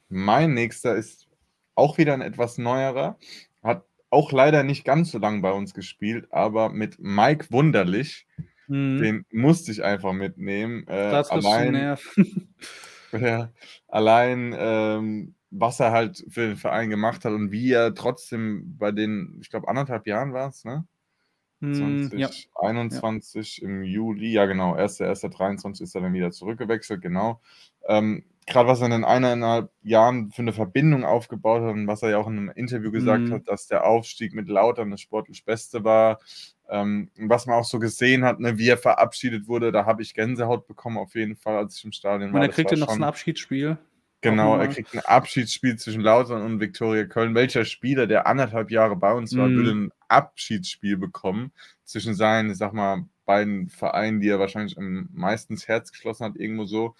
Mein nächster ist auch wieder ein etwas neuerer. Hat auch leider nicht ganz so lange bei uns gespielt, aber mit Mike Wunderlich. Mhm. Den musste ich einfach mitnehmen. Äh, das allein, ja, allein ähm, was er halt für den Verein gemacht hat und wie er trotzdem bei den, ich glaube, anderthalb Jahren war es, ne? 2021 hm, ja. im Juli, ja genau, 1.1.23 ist er dann wieder zurückgewechselt, genau. Ähm, Gerade was er in eineinhalb Jahren für eine Verbindung aufgebaut hat und was er ja auch in einem Interview gesagt mhm. hat, dass der Aufstieg mit Lautern das sportlich Beste war. Ähm, was man auch so gesehen hat, ne, wie er verabschiedet wurde, da habe ich Gänsehaut bekommen auf jeden Fall, als ich im Stadion war. Und er kriegt ja noch schon... ein Abschiedsspiel. Genau, er kriegt ein Abschiedsspiel zwischen Lautern und Viktoria Köln. Welcher Spieler, der anderthalb Jahre bei uns war, mm. würde ein Abschiedsspiel bekommen zwischen seinen, ich sag mal, beiden Vereinen, die er wahrscheinlich am meisten ins Herz geschlossen hat, irgendwo so.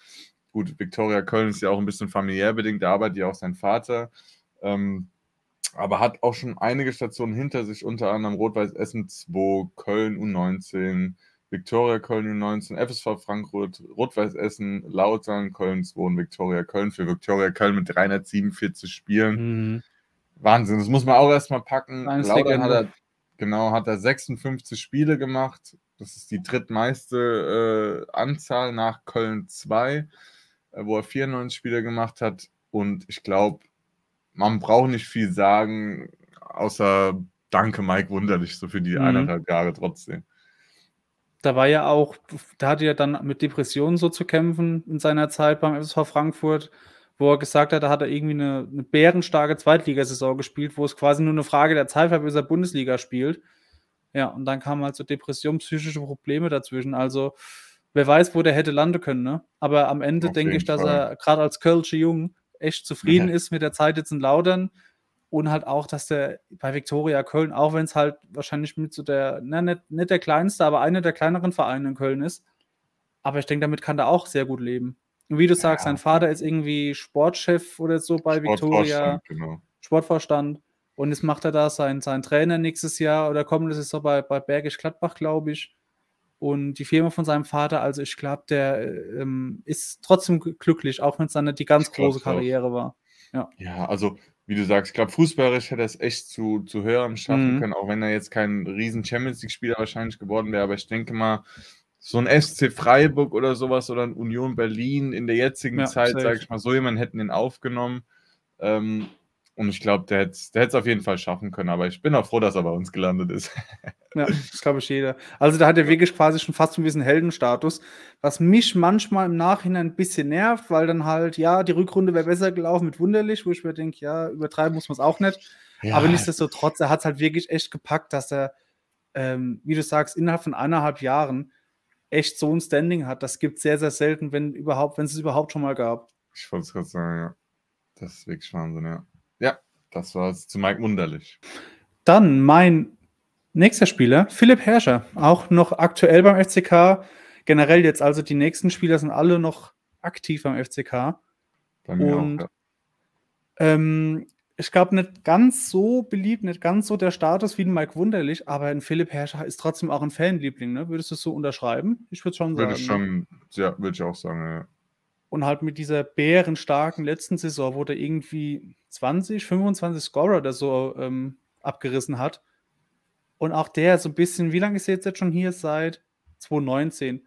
Gut, Viktoria Köln ist ja auch ein bisschen familiär bedingt, da arbeitet ja auch sein Vater. Ähm, aber hat auch schon einige Stationen hinter sich, unter anderem Rot-Weiß Essen 2, Köln U19, Viktoria Köln U19, FSV Frankfurt, Rot-Weiß Essen, Lautern, Köln 2 und Viktoria Köln. Für Viktoria Köln mit 347 Spielen. Mhm. Wahnsinn, das muss man auch erstmal packen. Lautern hat er, genau, hat er 56 Spiele gemacht. Das ist die drittmeiste äh, Anzahl nach Köln 2, äh, wo er 94 Spiele gemacht hat. Und ich glaube, man braucht nicht viel sagen, außer Danke, Mike Wunderlich, so für die mhm. eineinhalb Jahre trotzdem da war ja auch, da hatte er dann mit Depressionen so zu kämpfen in seiner Zeit beim FSV Frankfurt, wo er gesagt hat, da hat er irgendwie eine, eine bärenstarke Zweitligasaison gespielt, wo es quasi nur eine Frage der Zeit war, bis er Bundesliga spielt. Ja, und dann kamen halt so Depression, psychische Probleme dazwischen. Also, wer weiß, wo der hätte landen können, ne? Aber am Ende Auf denke ich, dass Fall. er gerade als Kölsche Jung echt zufrieden ja. ist mit der Zeit jetzt in Laudern und halt auch, dass der bei Viktoria Köln, auch wenn es halt wahrscheinlich mit so der, na, nicht, nicht der kleinste, aber einer der kleineren Vereine in Köln ist. Aber ich denke, damit kann der auch sehr gut leben. Und wie du ja. sagst, sein Vater ist irgendwie Sportchef oder so bei Viktoria. Genau. Sportvorstand. Und jetzt macht er da seinen, seinen Trainer nächstes Jahr oder kommendes ist so bei, bei Bergisch Gladbach, glaube ich. Und die Firma von seinem Vater, also ich glaube, der ähm, ist trotzdem glücklich, auch wenn es dann nicht die ganz große Karriere war. Ja. ja, also wie du sagst, ich glaube, fußballerisch hätte er es echt zu, zu höherem schaffen mhm. können, auch wenn er jetzt kein riesen Champions League-Spieler wahrscheinlich geworden wäre. Aber ich denke mal, so ein SC Freiburg oder sowas oder ein Union Berlin in der jetzigen ja, Zeit, sage ich mal, so jemanden hätten ihn aufgenommen. Ähm, und ich glaube, der hätte es auf jeden Fall schaffen können. Aber ich bin auch froh, dass er bei uns gelandet ist. ja, das glaube ich jeder. Also da hat er wirklich quasi schon fast ein bisschen Heldenstatus. Was mich manchmal im Nachhinein ein bisschen nervt, weil dann halt, ja, die Rückrunde wäre besser gelaufen mit Wunderlich, wo ich mir denke, ja, übertreiben muss man es auch nicht. Ja. Aber nichtsdestotrotz, er hat es halt wirklich echt gepackt, dass er, ähm, wie du sagst, innerhalb von eineinhalb Jahren echt so ein Standing hat. Das gibt es sehr, sehr selten, wenn überhaupt, wenn es es überhaupt schon mal gab. Ich wollte es gerade sagen, ja. Das ist wirklich Wahnsinn, ja. Das war es zu Mike Wunderlich. Dann mein nächster Spieler, Philipp Herrscher, auch noch aktuell beim FCK. Generell jetzt also die nächsten Spieler sind alle noch aktiv beim FCK. Bei mir Und, auch, ja. ähm, ich glaube, nicht ganz so beliebt, nicht ganz so der Status wie ein Mike Wunderlich, aber ein Philipp Herrscher ist trotzdem auch ein Fanliebling, ne? Würdest du es so unterschreiben? Ich würde schon sagen. Würde ich schon, ja, würde ich auch sagen, ja. Und halt mit dieser bärenstarken letzten Saison, wo der irgendwie 20, 25 Scorer oder so ähm, abgerissen hat. Und auch der so ein bisschen, wie lange ist er jetzt schon hier? Seit 2019.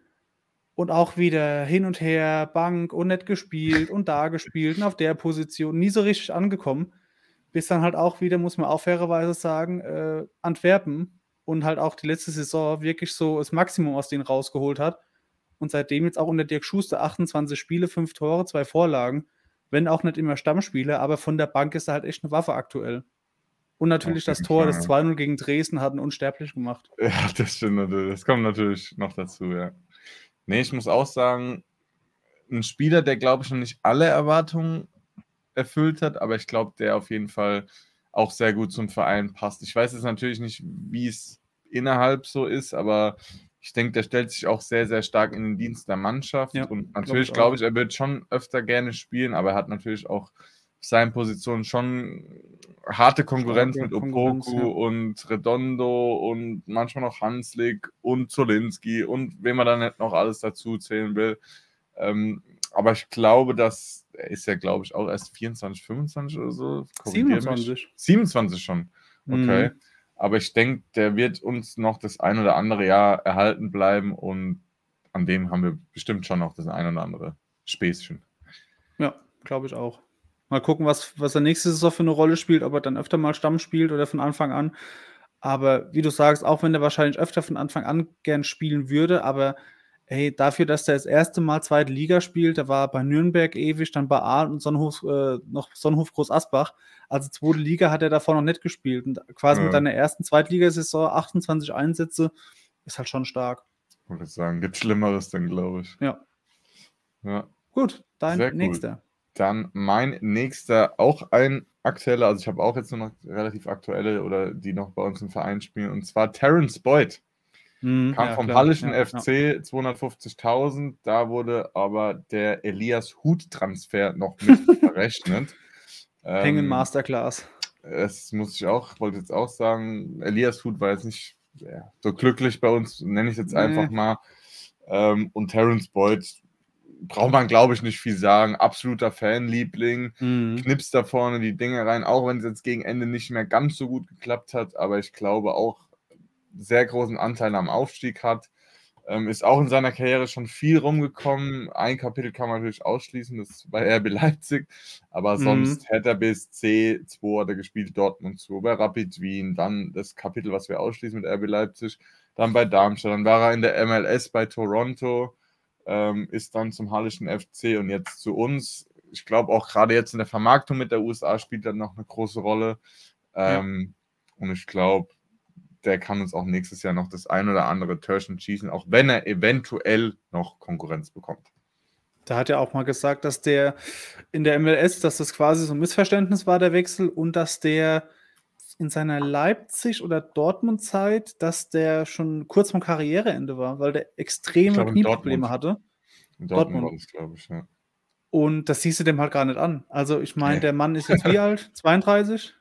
Und auch wieder hin und her, Bank und nett gespielt und da gespielt und auf der Position, nie so richtig angekommen. Bis dann halt auch wieder, muss man auch fairerweise sagen, äh, Antwerpen und halt auch die letzte Saison wirklich so das Maximum aus denen rausgeholt hat. Und seitdem jetzt auch unter Dirk Schuster 28 Spiele, 5 Tore, 2 Vorlagen. Wenn auch nicht immer Stammspieler, aber von der Bank ist er halt echt eine Waffe aktuell. Und natürlich das Tor, das 2-0 gegen Dresden hat ihn unsterblich gemacht. Ja, das stimmt natürlich. Das kommt natürlich noch dazu, ja. Nee, ich muss auch sagen, ein Spieler, der, glaube ich, noch nicht alle Erwartungen erfüllt hat, aber ich glaube, der auf jeden Fall auch sehr gut zum Verein passt. Ich weiß jetzt natürlich nicht, wie es innerhalb so ist, aber ich denke, der stellt sich auch sehr, sehr stark in den Dienst der Mannschaft. Ja, und natürlich glaube ich, glaub ich, er wird schon öfter gerne spielen, aber er hat natürlich auch auf seinen Positionen schon harte Konkurrenz Starke mit Opoku ja. und Redondo und manchmal noch Hanslik und Zolinski und wem man dann nicht noch alles dazu zählen will. Ähm, aber ich glaube, dass er ist ja, glaube ich, auch erst 24, 25 oder so. 27. 27 schon. Okay. Mhm. Aber ich denke, der wird uns noch das ein oder andere Jahr erhalten bleiben und an dem haben wir bestimmt schon noch das ein oder andere Späßchen. Ja, glaube ich auch. Mal gucken, was, was er nächste Saison für eine Rolle spielt, ob er dann öfter mal Stamm spielt oder von Anfang an. Aber wie du sagst, auch wenn er wahrscheinlich öfter von Anfang an gern spielen würde, aber hey, dafür, dass der das erste Mal zweite Liga spielt, der war bei Nürnberg ewig, dann bei A und Sonnenhof, äh, noch Sonnenhof Groß Asbach. Also zweite Liga hat er davor noch nicht gespielt. Und quasi ja. mit deiner ersten Zweitligasaison 28 Einsätze ist halt schon stark. Ich wollte sagen, gibt Schlimmeres dann, glaube ich. Ja. Ja. Gut, dein Sehr nächster. Cool. Dann mein nächster, auch ein aktueller, also ich habe auch jetzt nur noch relativ aktuelle oder die noch bei uns im Verein spielen, und zwar Terence Boyd. Mhm, Kam ja, vom klar, Hallischen ja, FC ja. 250.000. Da wurde aber der Elias Hut-Transfer noch mit verrechnet. Hängen ähm, Masterclass. Das muss ich auch, wollte jetzt auch sagen. Elias Hut war jetzt nicht so glücklich bei uns, nenne ich jetzt nee. einfach mal. Ähm, und Terence Boyd braucht man, glaube ich, nicht viel sagen. Absoluter Fanliebling. Mhm. Knipst da vorne die Dinge rein, auch wenn es jetzt gegen Ende nicht mehr ganz so gut geklappt hat. Aber ich glaube auch, sehr großen Anteil am Aufstieg hat. Ähm, ist auch in seiner Karriere schon viel rumgekommen. Ein Kapitel kann man natürlich ausschließen, das ist bei RB Leipzig. Aber mhm. sonst Hertha BSC 2 hat er gespielt, Dortmund 2, bei Rapid Wien. Dann das Kapitel, was wir ausschließen mit RB Leipzig. Dann bei Darmstadt. Dann war er in der MLS bei Toronto. Ähm, ist dann zum Hallischen FC und jetzt zu uns. Ich glaube auch gerade jetzt in der Vermarktung mit der USA spielt er noch eine große Rolle. Ähm, ja. Und ich glaube, der kann uns auch nächstes Jahr noch das ein oder andere Törchen schießen, auch wenn er eventuell noch Konkurrenz bekommt. Da hat er auch mal gesagt, dass der in der MLS, dass das quasi so ein Missverständnis war, der Wechsel, und dass der in seiner Leipzig- oder Dortmund-Zeit, dass der schon kurz vom Karriereende war, weil der extreme glaub, Knieprobleme hatte. In Dortmund, Dortmund. war das, glaube ich, ja. Und das siehst du dem halt gar nicht an. Also ich meine, der Mann ist jetzt wie alt? 32?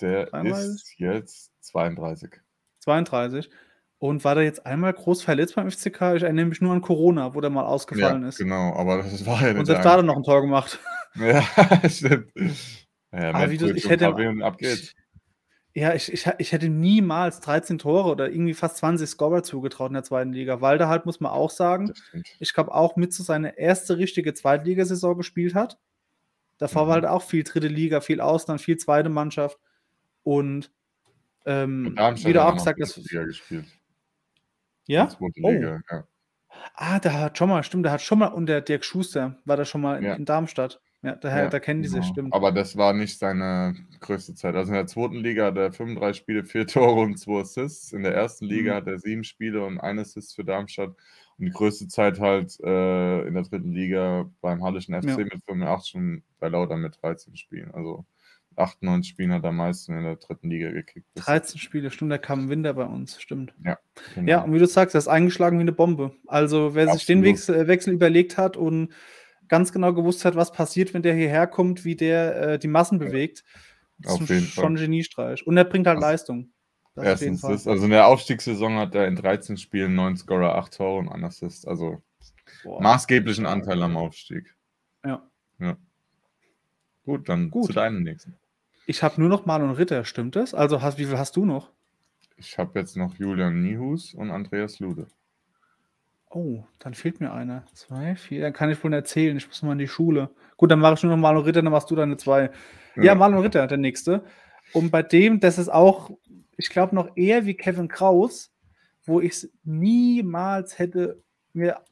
Der 32? ist jetzt 32. 32. Und war da jetzt einmal groß verletzt beim FCK? Ich erinnere mich nur an Corona, wo der mal ausgefallen ja, ist. Genau, aber das war ja nicht. Und selbst da hat er noch ein Tor gemacht. Ja, stimmt. Ja, aber wie du, ich hätte, ab geht's. Ja, ich, ich, ich hätte niemals 13 Tore oder irgendwie fast 20 Scorer zugetraut in der zweiten Liga, weil da halt, muss man auch sagen, ich glaube auch mit zu so seine erste richtige Zweitligasaison gespielt hat. Davor mhm. war halt auch viel dritte Liga, viel Ausland, viel zweite Mannschaft. Und ähm, wie du auch gesagt hast. gespielt. Ja? Oh. Liga, ja. Ah, da hat schon mal, stimmt, da hat schon mal, und der Dirk Schuster war da schon mal in, ja. in Darmstadt. Ja, daher, ja, da kennen die sich, genau. stimmt. Aber das war nicht seine größte Zeit. Also in der zweiten Liga hat er 35 Spiele, vier Tore und zwei Assists. In der ersten Liga mhm. hat er sieben Spiele und ein Assist für Darmstadt. Und die größte Zeit halt äh, in der dritten Liga beim Hallischen FC ja. mit 85 und bei Lauter mit 13 Spielen. Also 98 Spielen hat er am meisten in der dritten Liga gekickt. 13 Spiele, stimmt, da kam ein Winter bei uns, stimmt. Ja, genau. ja, und wie du sagst, er ist eingeschlagen wie eine Bombe. Also wer Absolut. sich den Wechsel, äh, Wechsel, überlegt hat und ganz genau gewusst hat, was passiert, wenn der hierher kommt, wie der äh, die Massen bewegt, ja, ist ein, schon ein Geniestreich. Und er bringt halt das Leistung. Das erstens das, also in der Aufstiegssaison hat er in 13 Spielen 9 Scorer, 8 Tore und ein Assist. Also Boah. maßgeblichen Anteil am Aufstieg. Ja. Ja. Gut, dann Gut. zu deinem nächsten. Ich habe nur noch Marlon Ritter, stimmt das? Also hast, wie viel hast du noch? Ich habe jetzt noch Julian Nihus und Andreas Lude. Oh, dann fehlt mir einer. Zwei, vier, dann kann ich wohl erzählen. Ich muss mal in die Schule. Gut, dann mache ich nur noch Marlon Ritter, dann machst du deine zwei. Ja, Ja. Marlon Ritter, der nächste. Und bei dem, das ist auch, ich glaube, noch eher wie Kevin Kraus, wo ich es niemals hätte mir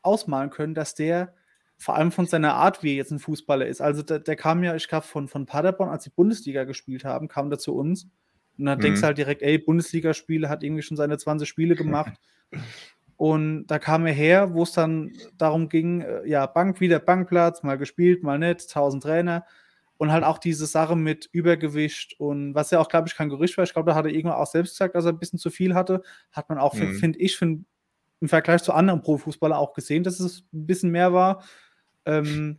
ausmalen können, dass der vor allem von seiner Art, wie er jetzt ein Fußballer ist. Also der, der kam ja, ich glaube, von, von Paderborn, als sie Bundesliga gespielt haben, kam der zu uns. Und dann denkst Mhm. du halt direkt, ey, Bundesligaspiele, hat irgendwie schon seine 20 Spiele gemacht. Und da kam er her, wo es dann darum ging, äh, ja, Bank wieder Bankplatz, mal gespielt, mal nicht, 1000 Trainer. Und halt auch diese Sache mit Übergewicht und was ja auch, glaube ich, kein Gerücht war. Ich glaube, da hat er irgendwann auch selbst gesagt, dass er ein bisschen zu viel hatte. Hat man auch, Mhm. finde ich, find, im Vergleich zu anderen Profifußballern auch gesehen, dass es ein bisschen mehr war. Ähm,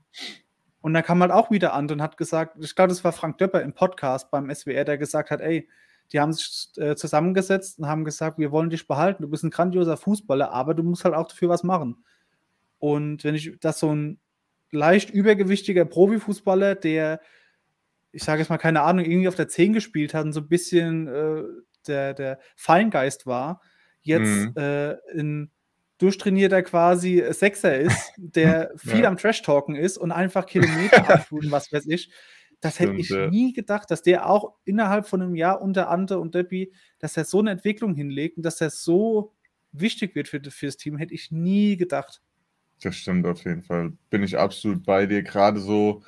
und dann kam halt auch wieder an und hat gesagt, ich glaube, das war Frank Döpper im Podcast beim SWR, der gesagt hat, ey, die haben sich äh, zusammengesetzt und haben gesagt, wir wollen dich behalten, du bist ein grandioser Fußballer, aber du musst halt auch dafür was machen. Und wenn ich das so ein leicht übergewichtiger Profifußballer, der, ich sage jetzt mal, keine Ahnung, irgendwie auf der 10 gespielt hat und so ein bisschen äh, der, der Feingeist war, jetzt Mhm. äh, ein durchtrainierter quasi Sechser ist, der viel Ja. am Trash-Talken ist und einfach Kilometer abschult, was weiß ich. Das hätte Stimmt, ich ja. nie gedacht, dass der auch innerhalb von einem Jahr unter Ante und Deppi, dass er so eine Entwicklung hinlegt und dass er so wichtig wird für, für das Team, hätte ich nie gedacht. Das stimmt auf jeden Fall. Bin ich absolut bei dir. Gerade so,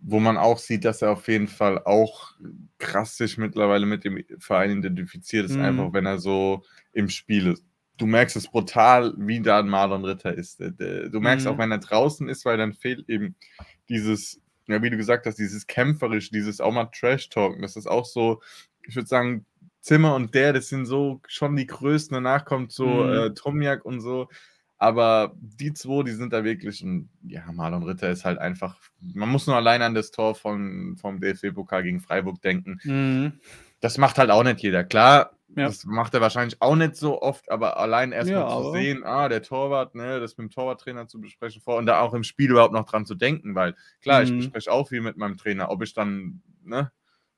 wo man auch sieht, dass er auf jeden Fall auch krass sich mittlerweile mit dem Verein identifiziert, ist Mhm. einfach, wenn er so im Spiel ist. Du merkst es brutal, wie da ein Marlon Ritter ist. Du merkst Mhm. auch, wenn er draußen ist, weil dann fehlt eben dieses, ja, wie du gesagt hast, dieses kämpferisch, dieses auch mal Trash-Talken. Das ist auch so, ich würde sagen, Zimmer und der, das sind so schon die größten. Danach kommt so Mhm. äh, Tomiak und so. Aber die zwei, die sind da wirklich, und ja, Marlon Ritter ist halt einfach, man muss nur allein an das Tor von, vom DFB-Pokal gegen Freiburg denken. Mhm. Das macht halt auch nicht jeder. Klar, Ja. das macht er wahrscheinlich auch nicht so oft, aber allein erstmal Ja, zu sehen, ah, der Torwart, ne, das mit dem Torwarttrainer zu besprechen vor und da auch im Spiel überhaupt noch dran zu denken, weil klar, ich Mhm. bespreche auch viel mit meinem Trainer, ob ich dann, ne,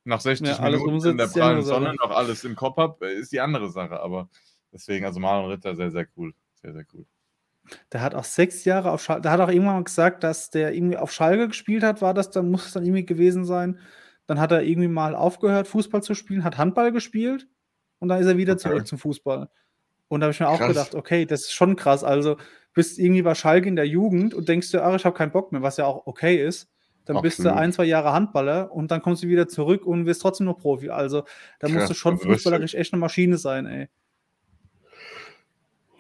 nach 60 Ja, Minuten in der prallen Sonne noch alles im Kopf habe, ist die andere Sache, aber deswegen, also Marlon Ritter, sehr, sehr cool. Sehr, sehr cool. Der hat auch sechs Jahre auf Schalke, der hat auch irgendwann mal gesagt, dass der irgendwie auf Schalke gespielt hat, war das, dann muss es dann irgendwie gewesen sein. Dann hat er irgendwie mal aufgehört, Fußball zu spielen, hat Handball gespielt und dann ist er wieder Okay. zurück zum Fußball. Und da habe ich mir auch Krass. gedacht, okay, das ist schon krass. Also bist irgendwie bei Schalke in der Jugend und denkst dir, ach, ich habe keinen Bock mehr, was ja auch okay ist. Dann bist du Absolut. ein, zwei Jahre Handballer und dann kommst du wieder zurück und wirst trotzdem noch Profi. Also da musst du schon fußballerisch echt eine Maschine sein, ey.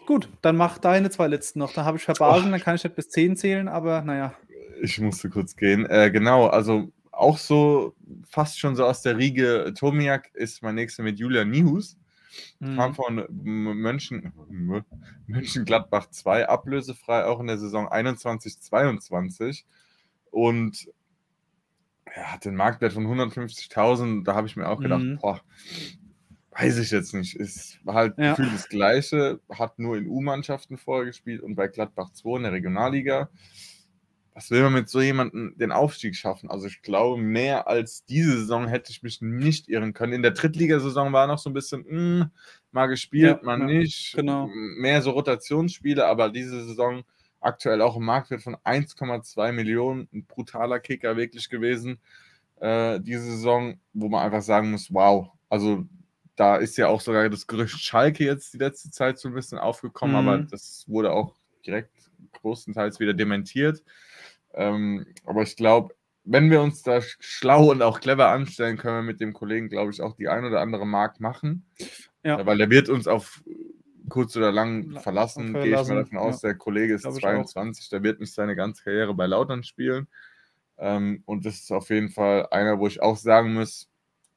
Gut, dann mach deine zwei letzten noch. Da habe ich verbasen, dann kann ich nicht bis 10 zählen, aber naja. Ich musste kurz gehen. Äh, genau, also auch so fast schon so aus der Riege Tomiak ist mein nächster mit Julian Nihus. Kam Mhm. von M- Mönchen, Mönchengladbach 2, ablösefrei auch in der Saison 21-22. Und er hat den Marktwert von 150.000. Da habe ich mir auch gedacht, Mhm. boah, weiß ich jetzt nicht. War halt Ja. gefühlt das Gleiche. Hat nur in U-Mannschaften vorher gespielt und bei Gladbach 2 in der Regionalliga. Was will man mit so jemandem den Aufstieg schaffen? Also ich glaube, mehr als diese Saison hätte ich mich nicht irren können. In der Drittligasaison war noch so ein bisschen, mh, mal gespielt, Ja, mal ja, nicht. genau. Mehr so Rotationsspiele, aber diese Saison aktuell auch im Marktwert von 1,2 Millionen. Ein brutaler Kicker wirklich gewesen. Äh, diese Saison, wo man einfach sagen muss, wow. Also da ist ja auch sogar das Gerücht Schalke jetzt die letzte Zeit so ein bisschen aufgekommen, Mhm. aber das wurde auch direkt großenteils wieder dementiert. Ähm, aber ich glaube, wenn wir uns da schlau und auch clever anstellen, können wir mit dem Kollegen, glaube ich, auch die ein oder andere Mark machen. Ja. Ja, weil der wird uns auf kurz oder lang La- verlassen, gehe ich verlassen, mal davon aus. Der Kollege ist Glaub ich 22, der wird nicht seine ganze Karriere bei Lautern spielen. Ähm, und das ist auf jeden Fall einer, wo ich auch sagen muss,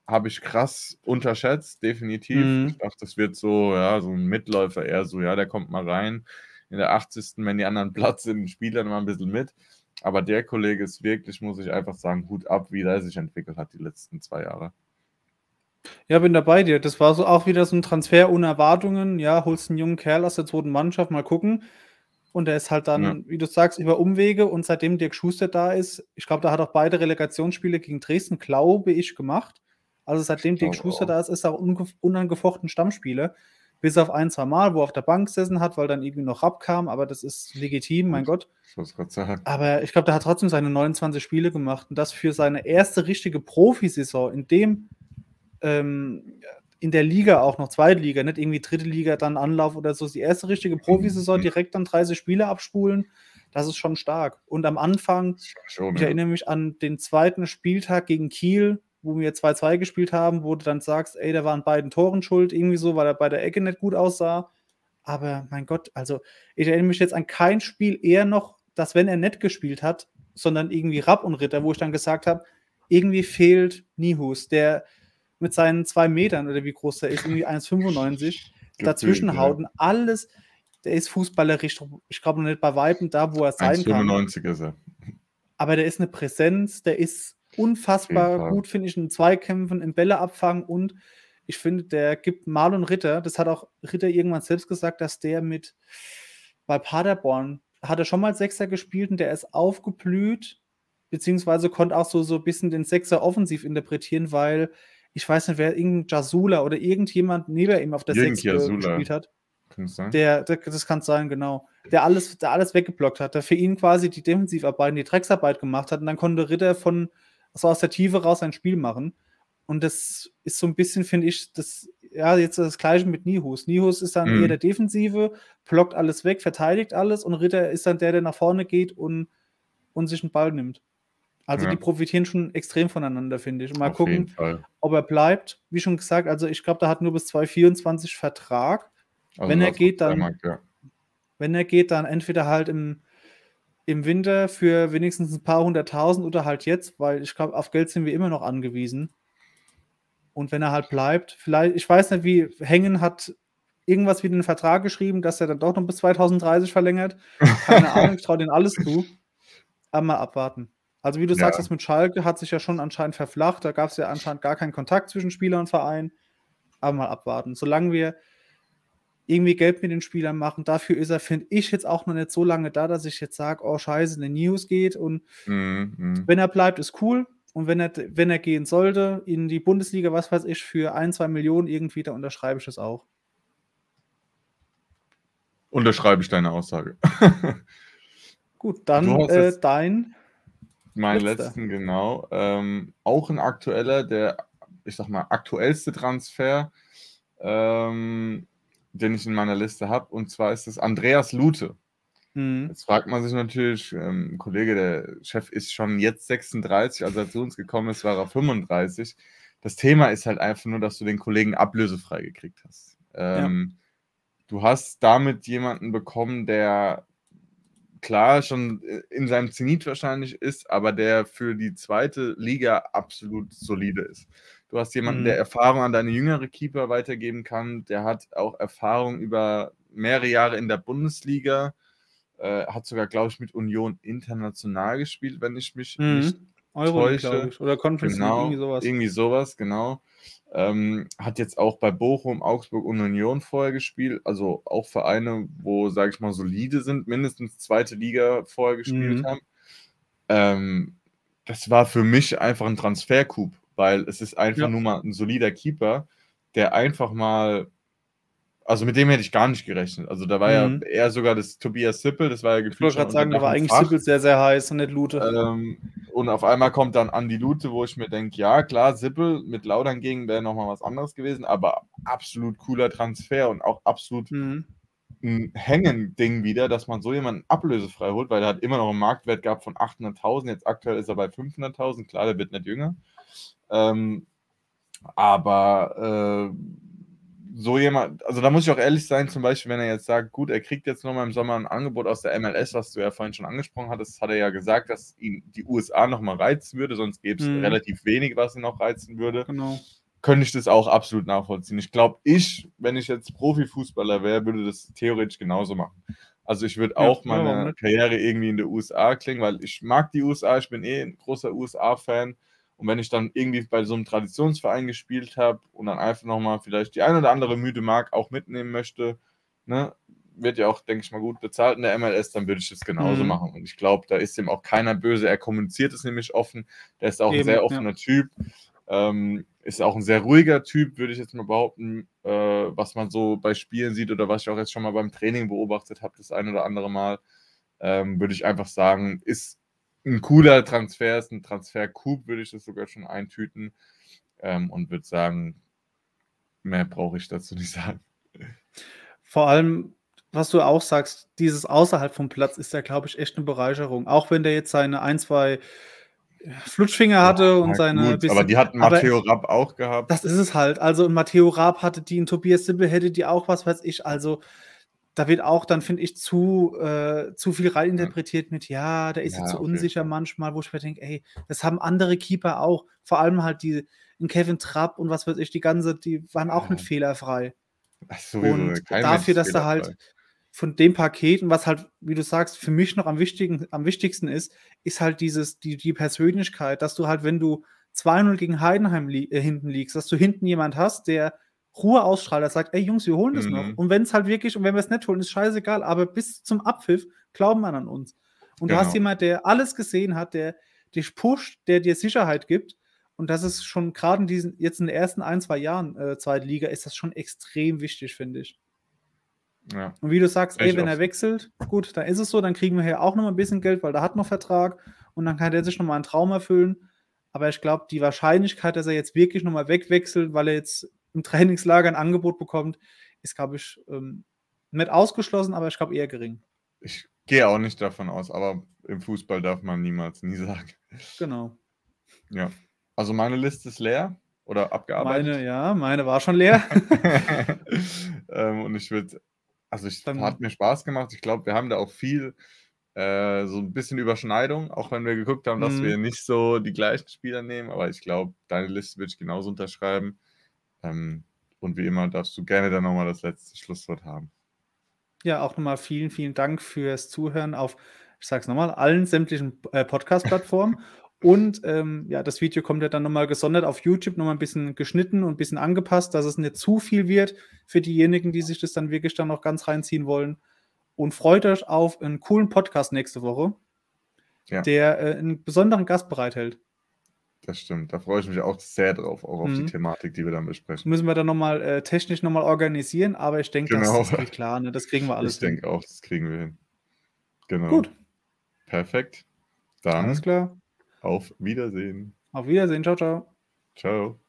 habe ich krass unterschätzt, definitiv. Mhm. Ich dachte, das wird so, ja, so ein Mitläufer, eher so, ja, der kommt mal rein. In der 80. wenn die anderen Platz sind, spielt er mal ein bisschen mit. Aber der Kollege ist wirklich, muss ich einfach sagen, Hut ab, wie der sich entwickelt hat die letzten zwei Jahre. Ja, bin da bei dir. Das war so auch wieder so ein Transfer ohne Erwartungen. Ja, holst einen jungen Kerl aus der zweiten Mannschaft, mal gucken. Und er ist halt dann, ja. wie du sagst, über Umwege und seitdem Dirk Schuster da ist, ich glaube, da hat auch beide Relegationsspiele gegen Dresden, glaube ich, gemacht. Also seitdem Dirk Schuster auch. da ist, ist er auch unangefochten Stammspieler. Bis auf ein, zwei Mal, wo er auf der Bank gesessen hat, weil dann irgendwie noch Rapp kam, aber das ist legitim, mein Gott. Aber ich glaube, der hat trotzdem seine 29 Spiele gemacht und das für seine erste richtige Profisaison in dem ähm, in der Liga auch noch, zweite Liga, nicht irgendwie dritte Liga, dann Anlauf oder so. Die erste richtige Profisaison mhm. direkt dann 30 Spiele abspulen, das ist schon stark. Und am Anfang, schon, ich ja. erinnere mich an den zweiten Spieltag gegen Kiel, wo wir 2-2 gespielt haben, wo du dann sagst, ey, der war an beiden Toren schuld, irgendwie so, weil er bei der Ecke nicht gut aussah. Aber mein Gott, also ich erinnere mich jetzt an kein Spiel eher noch, dass wenn er nicht gespielt hat, sondern irgendwie Rapp und Ritter, wo ich dann gesagt habe, irgendwie fehlt Nihus, der mit seinen zwei Metern oder wie groß der ist, irgendwie 1,95 dazwischen haut und alles. Der ist fußballerisch, ich glaube noch nicht bei Weitem da, wo er sein kann. 1,95 ist er. Aber der ist eine Präsenz, der ist unfassbar gut, finde ich, in Zweikämpfen, im Bälleabfang und ich finde, der gibt Marlon Ritter, das hat auch Ritter irgendwann selbst gesagt, dass der mit bei Paderborn hat er schon mal Sechser gespielt und der ist aufgeblüht, beziehungsweise konnte auch so, so ein bisschen den Sechser offensiv interpretieren, weil ich weiß nicht, wer irgendein Jasula oder irgendjemand neben ihm auf der 6 gespielt hat. Der, der, das kann sein, genau. Der alles, der alles weggeblockt hat, der für ihn quasi die Defensivarbeit, die Drecksarbeit gemacht hat und dann konnte Ritter von so aus der Tiefe raus ein Spiel machen. Und das ist so ein bisschen, finde ich, das, ja, jetzt das Gleiche mit Nihus. Nihus ist dann mhm. eher der Defensive, blockt alles weg, verteidigt alles und Ritter ist dann der, der nach vorne geht und, und sich einen Ball nimmt. Also ja. die profitieren schon extrem voneinander, finde ich. Und mal Auf gucken, ob er bleibt. Wie schon gesagt, also ich glaube, da hat nur bis 2024 Vertrag. Also wenn er geht, dann. Mag, ja. Wenn er geht, dann entweder halt im, im Winter für wenigstens ein paar hunderttausend oder halt jetzt, weil ich glaube, auf Geld sind wir immer noch angewiesen. Und wenn er halt bleibt, vielleicht, ich weiß nicht, wie Hängen hat irgendwas wie den Vertrag geschrieben, dass er dann doch noch bis 2030 verlängert. Keine Ahnung, ich traue denen alles zu. Aber mal abwarten. Also wie du ja. sagst, das mit Schalke hat sich ja schon anscheinend verflacht. Da gab es ja anscheinend gar keinen Kontakt zwischen Spieler und Verein. Aber mal abwarten. Solange wir irgendwie Geld mit den Spielern machen, dafür ist er, finde ich, jetzt auch noch nicht so lange da, dass ich jetzt sage, oh scheiße, eine News geht. Und mhm. wenn er bleibt, ist cool. Und wenn er, wenn er gehen sollte in die Bundesliga, was weiß ich, für ein, zwei Millionen irgendwie, da unterschreibe ich es auch. Unterschreibe ich deine Aussage. Gut, dann äh, dein mein Letzter. letzten, genau. Ähm, auch ein aktueller, der, ich sag mal, aktuellste Transfer, ähm, den ich in meiner Liste habe. Und zwar ist es Andreas Lute. Mhm. Jetzt fragt man sich natürlich, ähm, Kollege, der Chef ist schon jetzt 36, als er zu uns gekommen ist, war er 35. Das Thema ist halt einfach nur, dass du den Kollegen ablösefrei gekriegt hast. Ähm, ja. Du hast damit jemanden bekommen, der klar schon äh, in seinem Zenit wahrscheinlich ist, aber der für die zweite Liga absolut solide ist. Du hast jemanden, mhm. der Erfahrung an deine jüngere Keeper weitergeben kann, der hat auch Erfahrung über mehrere Jahre in der Bundesliga, äh, hat sogar, glaube ich, mit Union international gespielt, wenn ich mich mhm. nicht Euro, täusche. Ich. Oder Conference genau, irgendwie sowas. Irgendwie sowas, genau. Ähm, hat jetzt auch bei Bochum, Augsburg und Union vorher gespielt. Also auch Vereine, wo, sage ich mal, solide sind, mindestens zweite Liga vorher gespielt mhm. haben. Ähm, das war für mich einfach ein Transfercoup, weil es ist einfach ja. nur mal ein solider Keeper, der einfach mal also mit dem hätte ich gar nicht gerechnet. Also da war mhm. ja eher sogar das Tobias Sippel, das war ja gefühlt. Ich wollte gerade sagen, da war eigentlich Fach. Sippel sehr, sehr heiß und nicht Lute. Ähm, und auf einmal kommt dann Andi Lute, wo ich mir denke, ja klar, Sippel mit Laudern gegen wäre nochmal was anderes gewesen, aber absolut cooler Transfer und auch absolut mhm. ein Hängen-Ding wieder, dass man so jemanden ablösefrei holt, weil er hat immer noch einen Marktwert gehabt von 800.000, jetzt aktuell ist er bei 500.000, klar, der wird nicht jünger. Ähm, aber äh, so jemand, also da muss ich auch ehrlich sein, zum Beispiel, wenn er jetzt sagt, gut, er kriegt jetzt nochmal im Sommer ein Angebot aus der MLS, was du ja vorhin schon angesprochen hattest, hat er ja gesagt, dass ihn die USA nochmal reizen würde, sonst gäbe es mhm. relativ wenig, was ihn noch reizen würde. Genau. Könnte ich das auch absolut nachvollziehen. Ich glaube, ich, wenn ich jetzt Profifußballer wäre, würde das theoretisch genauso machen. Also ich würde auch ja, meine Karriere irgendwie in der USA klingen, weil ich mag die USA, ich bin eh ein großer USA-Fan. Und wenn ich dann irgendwie bei so einem Traditionsverein gespielt habe und dann einfach nochmal vielleicht die ein oder andere müde Mark auch mitnehmen möchte, ne, wird ja auch, denke ich mal, gut bezahlt in der MLS, dann würde ich das genauso mhm. machen. Und ich glaube, da ist ihm auch keiner böse. Er kommuniziert es nämlich offen. Der ist auch Eben, ein sehr offener ja. Typ. Ähm, ist auch ein sehr ruhiger Typ, würde ich jetzt mal behaupten, äh, was man so bei Spielen sieht oder was ich auch jetzt schon mal beim Training beobachtet habe, das ein oder andere Mal. Ähm, würde ich einfach sagen, ist ein cooler Transfer, ist ein Transfer-Coup, würde ich das sogar schon eintüten. Ähm, und würde sagen, mehr brauche ich dazu nicht sagen. Vor allem, was du auch sagst, dieses außerhalb vom Platz ist ja, glaube ich, echt eine Bereicherung. Auch wenn der jetzt seine ein, zwei Flutschfinger hatte ja, und seine. Gut, aber die hatten Matteo Rapp auch gehabt. Das ist es halt. Also, Matteo Rapp hatte die, und Tobias Sippel hätte die auch, was weiß ich. Also, da wird auch dann, finde ich, zu, äh, zu viel reininterpretiert mit, ja, der ist ja, jetzt so unsicher manchmal, wo ich mir denke, ey, das haben andere Keeper auch. Vor allem halt die, in Kevin Trapp und was weiß ich, die ganze, die waren auch ja. nicht fehlerfrei. Ach, sowieso, und dafür, dass da halt von dem Paket und was halt, wie du sagst, für mich noch am, wichtigen, am wichtigsten ist, ist halt dieses, die, die Persönlichkeit, dass du halt, wenn du 2-0 gegen Heidenheim li äh, hinten liegst, dass du hinten jemand hast, der Ruhe ausstrahlt, der sagt, ey Jungs, wir holen das mhm. noch. Und wenn es halt wirklich, und wenn wir es nicht holen, ist scheißegal, aber bis zum Abpfiff glauben wir an uns. Und genau. du hast genau. jemand, der alles gesehen hat, der dich pusht, der dir Sicherheit gibt. Und das ist schon gerade in diesen, jetzt in den ersten ein, zwei Jahren äh, zweite Liga, ist das schon extrem wichtig, finde ich. Ja. Und wie du sagst, ey, wenn er wechselt, gut, dann ist es so, dann kriegen wir hier auch noch mal ein bisschen Geld, weil der hat noch Vertrag und dann kann er sich noch mal einen Traum erfüllen. Aber ich glaube, die Wahrscheinlichkeit, dass er jetzt wirklich noch mal wegwechselt, weil er jetzt im Trainingslager ein Angebot bekommt, ist, glaube ich, ähm, nicht ausgeschlossen, aber ich glaube eher gering. Ich gehe auch nicht davon aus, aber im Fußball darf man niemals nie sagen. Genau. Ja. Also meine Liste ist leer oder abgearbeitet. Meine, ja, meine war schon leer. ähm, und ich würde, also es hat mir Spaß gemacht. Ich glaube, wir haben da auch viel äh, so ein bisschen Überschneidung, auch wenn wir geguckt haben, dass mhm. wir nicht so die gleichen Spieler nehmen. Aber ich glaube, deine Liste würde ich genauso unterschreiben. Ähm, und wie immer darfst du gerne dann nochmal das letzte Schlusswort haben. Ja, auch nochmal vielen, vielen Dank fürs Zuhören auf, ich sag's nochmal, allen sämtlichen äh, Podcast-Plattformen. und ähm, ja, das Video kommt ja dann nochmal gesondert auf YouTube, nochmal ein bisschen geschnitten und ein bisschen angepasst, dass es nicht zu viel wird für diejenigen, die sich das dann wirklich dann noch ganz reinziehen wollen. Und freut euch auf einen coolen Podcast nächste Woche, ja. der äh, einen besonderen Gast bereithält. Das stimmt, da freue ich mich auch sehr drauf, auch auf mhm. die Thematik, die wir dann besprechen. Müssen wir dann nochmal äh, technisch nochmal organisieren, aber ich denke, genau. das, das geht klar, ne? das kriegen wir alles Ich denke auch, das kriegen wir hin. Genau. Gut. Perfekt. Dann Alles klar. Auf Wiedersehen. Auf Wiedersehen, ciao, ciao. Ciao.